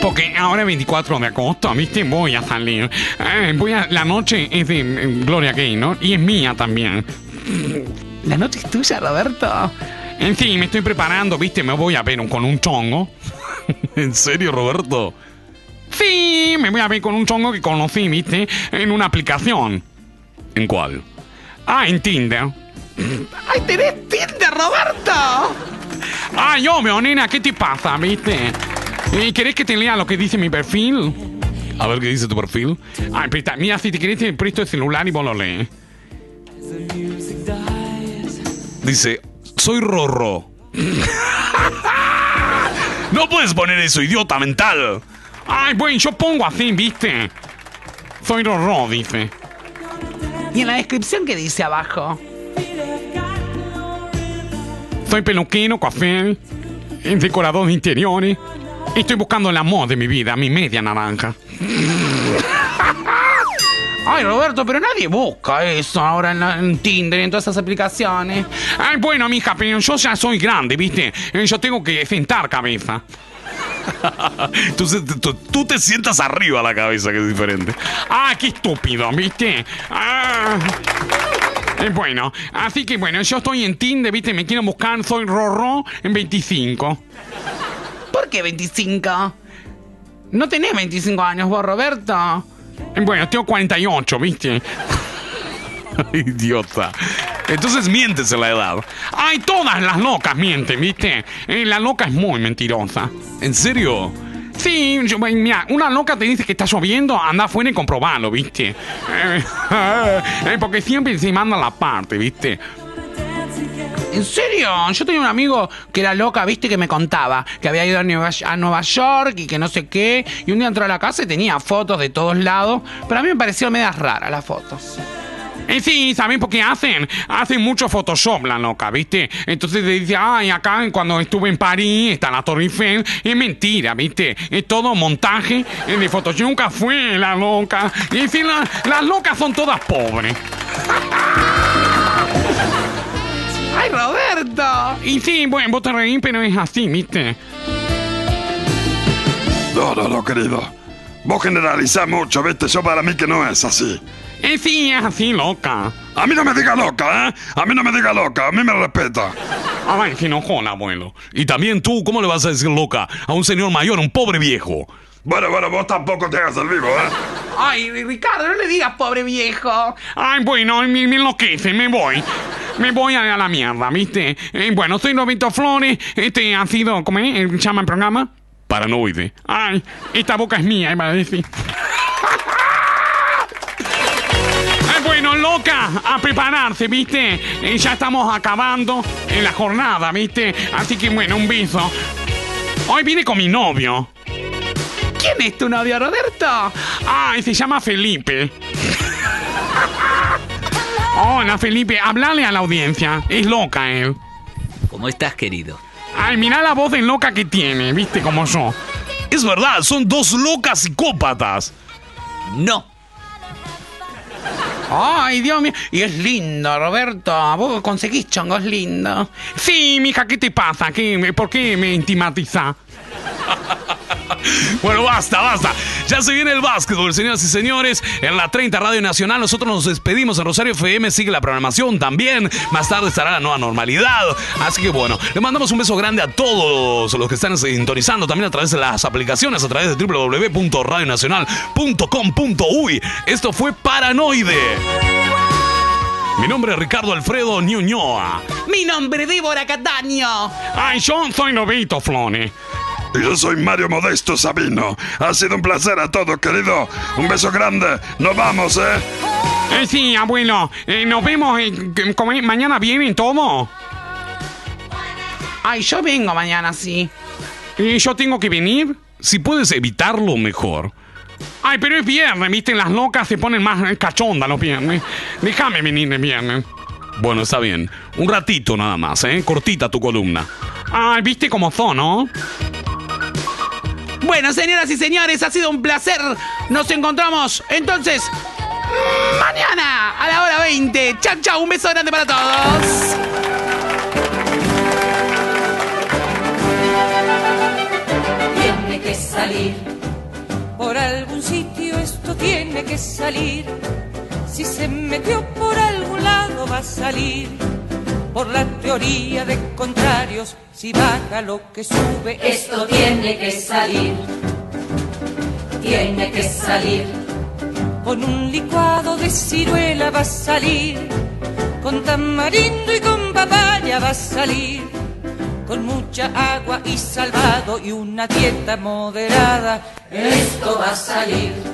Porque ahora es 24 de agosto, ¿viste? Voy a salir. Eh, voy a... La noche es de eh, Gloria Gaynor y es mía también. ¿La noche es tuya, Roberto? En fin, me estoy preparando, ¿viste? Me voy a ver con un chongo. ¿En serio, Roberto? Sí, me voy a ver con un chongo que conocí, ¿viste? En una aplicación. ¿En cuál? Ah, en Tinder. ¡Ay, tenés Tinder, Roberto! Ay, obvio, nena, ¿qué te pasa, viste? ¿Y querés que te lea lo que dice mi perfil? A ver qué dice tu perfil. Ay, presta, mira, si te querés te presto el celular y vos lo lees. Dice, soy Rorro. no puedes poner eso, idiota mental. Ay, bueno, yo pongo así, viste. Soy Rorro, dice. ¿Y en la descripción qué dice abajo? Soy peluquero, café, decorador de interiores. Estoy buscando el amor de mi vida, mi media naranja. Ay, Roberto, pero nadie busca eso ahora en, la- en Tinder en todas esas aplicaciones. Ay, bueno, mija, pero yo ya soy grande, ¿viste? Eh, Yo tengo que sentar cabeza. Entonces tú, tú te sientas arriba la cabeza, que es diferente. Ah, qué estúpido, ¿viste? Ah. Bueno, así que bueno, yo estoy en Tinder, ¿viste? Me quieren buscar, soy Rorro en 25. ¿Por qué 25? No tenés 25 años vos, Roberto. Bueno, tengo 48, ¿viste? Idiota. Entonces mientes en la edad. Ay, todas las locas mienten, ¿viste? Eh, la loca es muy mentirosa. ¿En serio? Sí, yo- mira, una loca te dice que está lloviendo, anda afuera y comprobalo, ¿viste? Eh, eh, porque siempre se manda la parte, ¿viste? ¿En serio? Yo tenía un amigo que era loca, viste, que me contaba que había ido a Nueva, a Nueva York y que no sé qué. Y un día entró a la casa y tenía fotos de todos lados. Pero a mí me pareció medias raras las fotos. Eh, sí, ¿saben por qué hacen? Hacen mucho Photoshop la loca, ¿viste? Entonces te dice, ay, acá cuando estuve en París está la Torre Eiffel. Es mentira, ¿viste? Es todo montaje de Photoshop. Nunca fue la loca. Y en fin, la- las locas son todas pobres. ¡Ay, Roberto! Y sí, bueno, vos te reís, pero es así, ¿viste? No, no, no, querido. Vos generalizás mucho, ¿viste? Yo para mí que no es así. Eh, sí, es así, loca. A mí no me diga loca, ¿eh? A mí no me diga loca, a mí me respeta. Ay, que enojón, abuelo. Y también tú, ¿cómo le vas a decir loca a un señor mayor, un pobre viejo? Bueno, bueno, vos tampoco te hagas el vivo, ¿eh? Ay, Ricardo, no le digas pobre viejo. Ay, bueno, me, me enloquece, me voy. Me voy a la mierda, ¿viste? Eh, bueno, soy Roberto Flores. Este ha sido, ¿cómo es? ¿Se llama el programa? Paranoide. Ay, esta boca es mía, iba a decir. Loca, a prepararse, ¿viste? Eh, ya estamos acabando en la jornada, ¿viste? Así que bueno, un beso. Hoy vine con mi novio. ¿Quién es tu novio, Roberto? Ay, se llama Felipe. Hola, Felipe, hablale a la audiencia. Es loca él. ¿Cómo estás, querido? Ay, mira la voz de loca que tiene, ¿viste? Como yo. Es verdad, son dos locas psicópatas. No. Ay, Dios mío. Y es lindo, Roberto. Vos conseguís chongos lindos. Sí, mija, ¿qué te pasa? ¿Qué, ¿Por qué me intimatiza? Bueno, basta, basta. Ya se viene el básquetbol, señoras y señores. En la 30 Radio Nacional, nosotros nos despedimos en Rosario FM. Sigue la programación también. Más tarde estará la nueva normalidad. Así que bueno, le mandamos un beso grande a todos los que están sintonizando también a través de las aplicaciones, a través de www.radionacional.com.uy. Esto fue Paranoide. Mi nombre es Ricardo Alfredo Ñuñoa. Mi nombre es Débora Cataño. Ay, yo soy Novito Flone. Y yo soy Mario Modesto Sabino. Ha sido un placer a todos, querido. Un beso grande. Nos vamos, ¿eh? Eh, sí, abuelo. Eh, nos vemos. eh, mañana vienen todo. Ay, yo vengo mañana, sí. ¿Y yo tengo que venir? Si puedes evitarlo, mejor. Ay, pero es viernes, ¿viste? Las locas se ponen más eh, cachondas los viernes. Déjame venir el viernes. Bueno, está bien. Un ratito nada más, ¿eh? Cortita tu columna. Ay, ¿viste cómo son, no? Bueno, señoras y señores, ha sido un placer. Nos encontramos entonces mañana a la hora 20. Chau, chau. Un beso grande para todos. Tiene que salir. Por algún sitio esto tiene que salir. Si se metió por algún lado va a salir. Por la teoría de contrarios, si baja lo que sube, Esto tiene que salir. Tiene que salir. Con un licuado de ciruela va a salir. Con tamarindo y con papaya va a salir. Con mucha agua y salvado y una dieta moderada. Esto va a salir.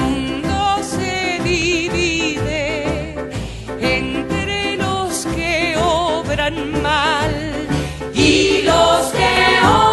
Y los que hoy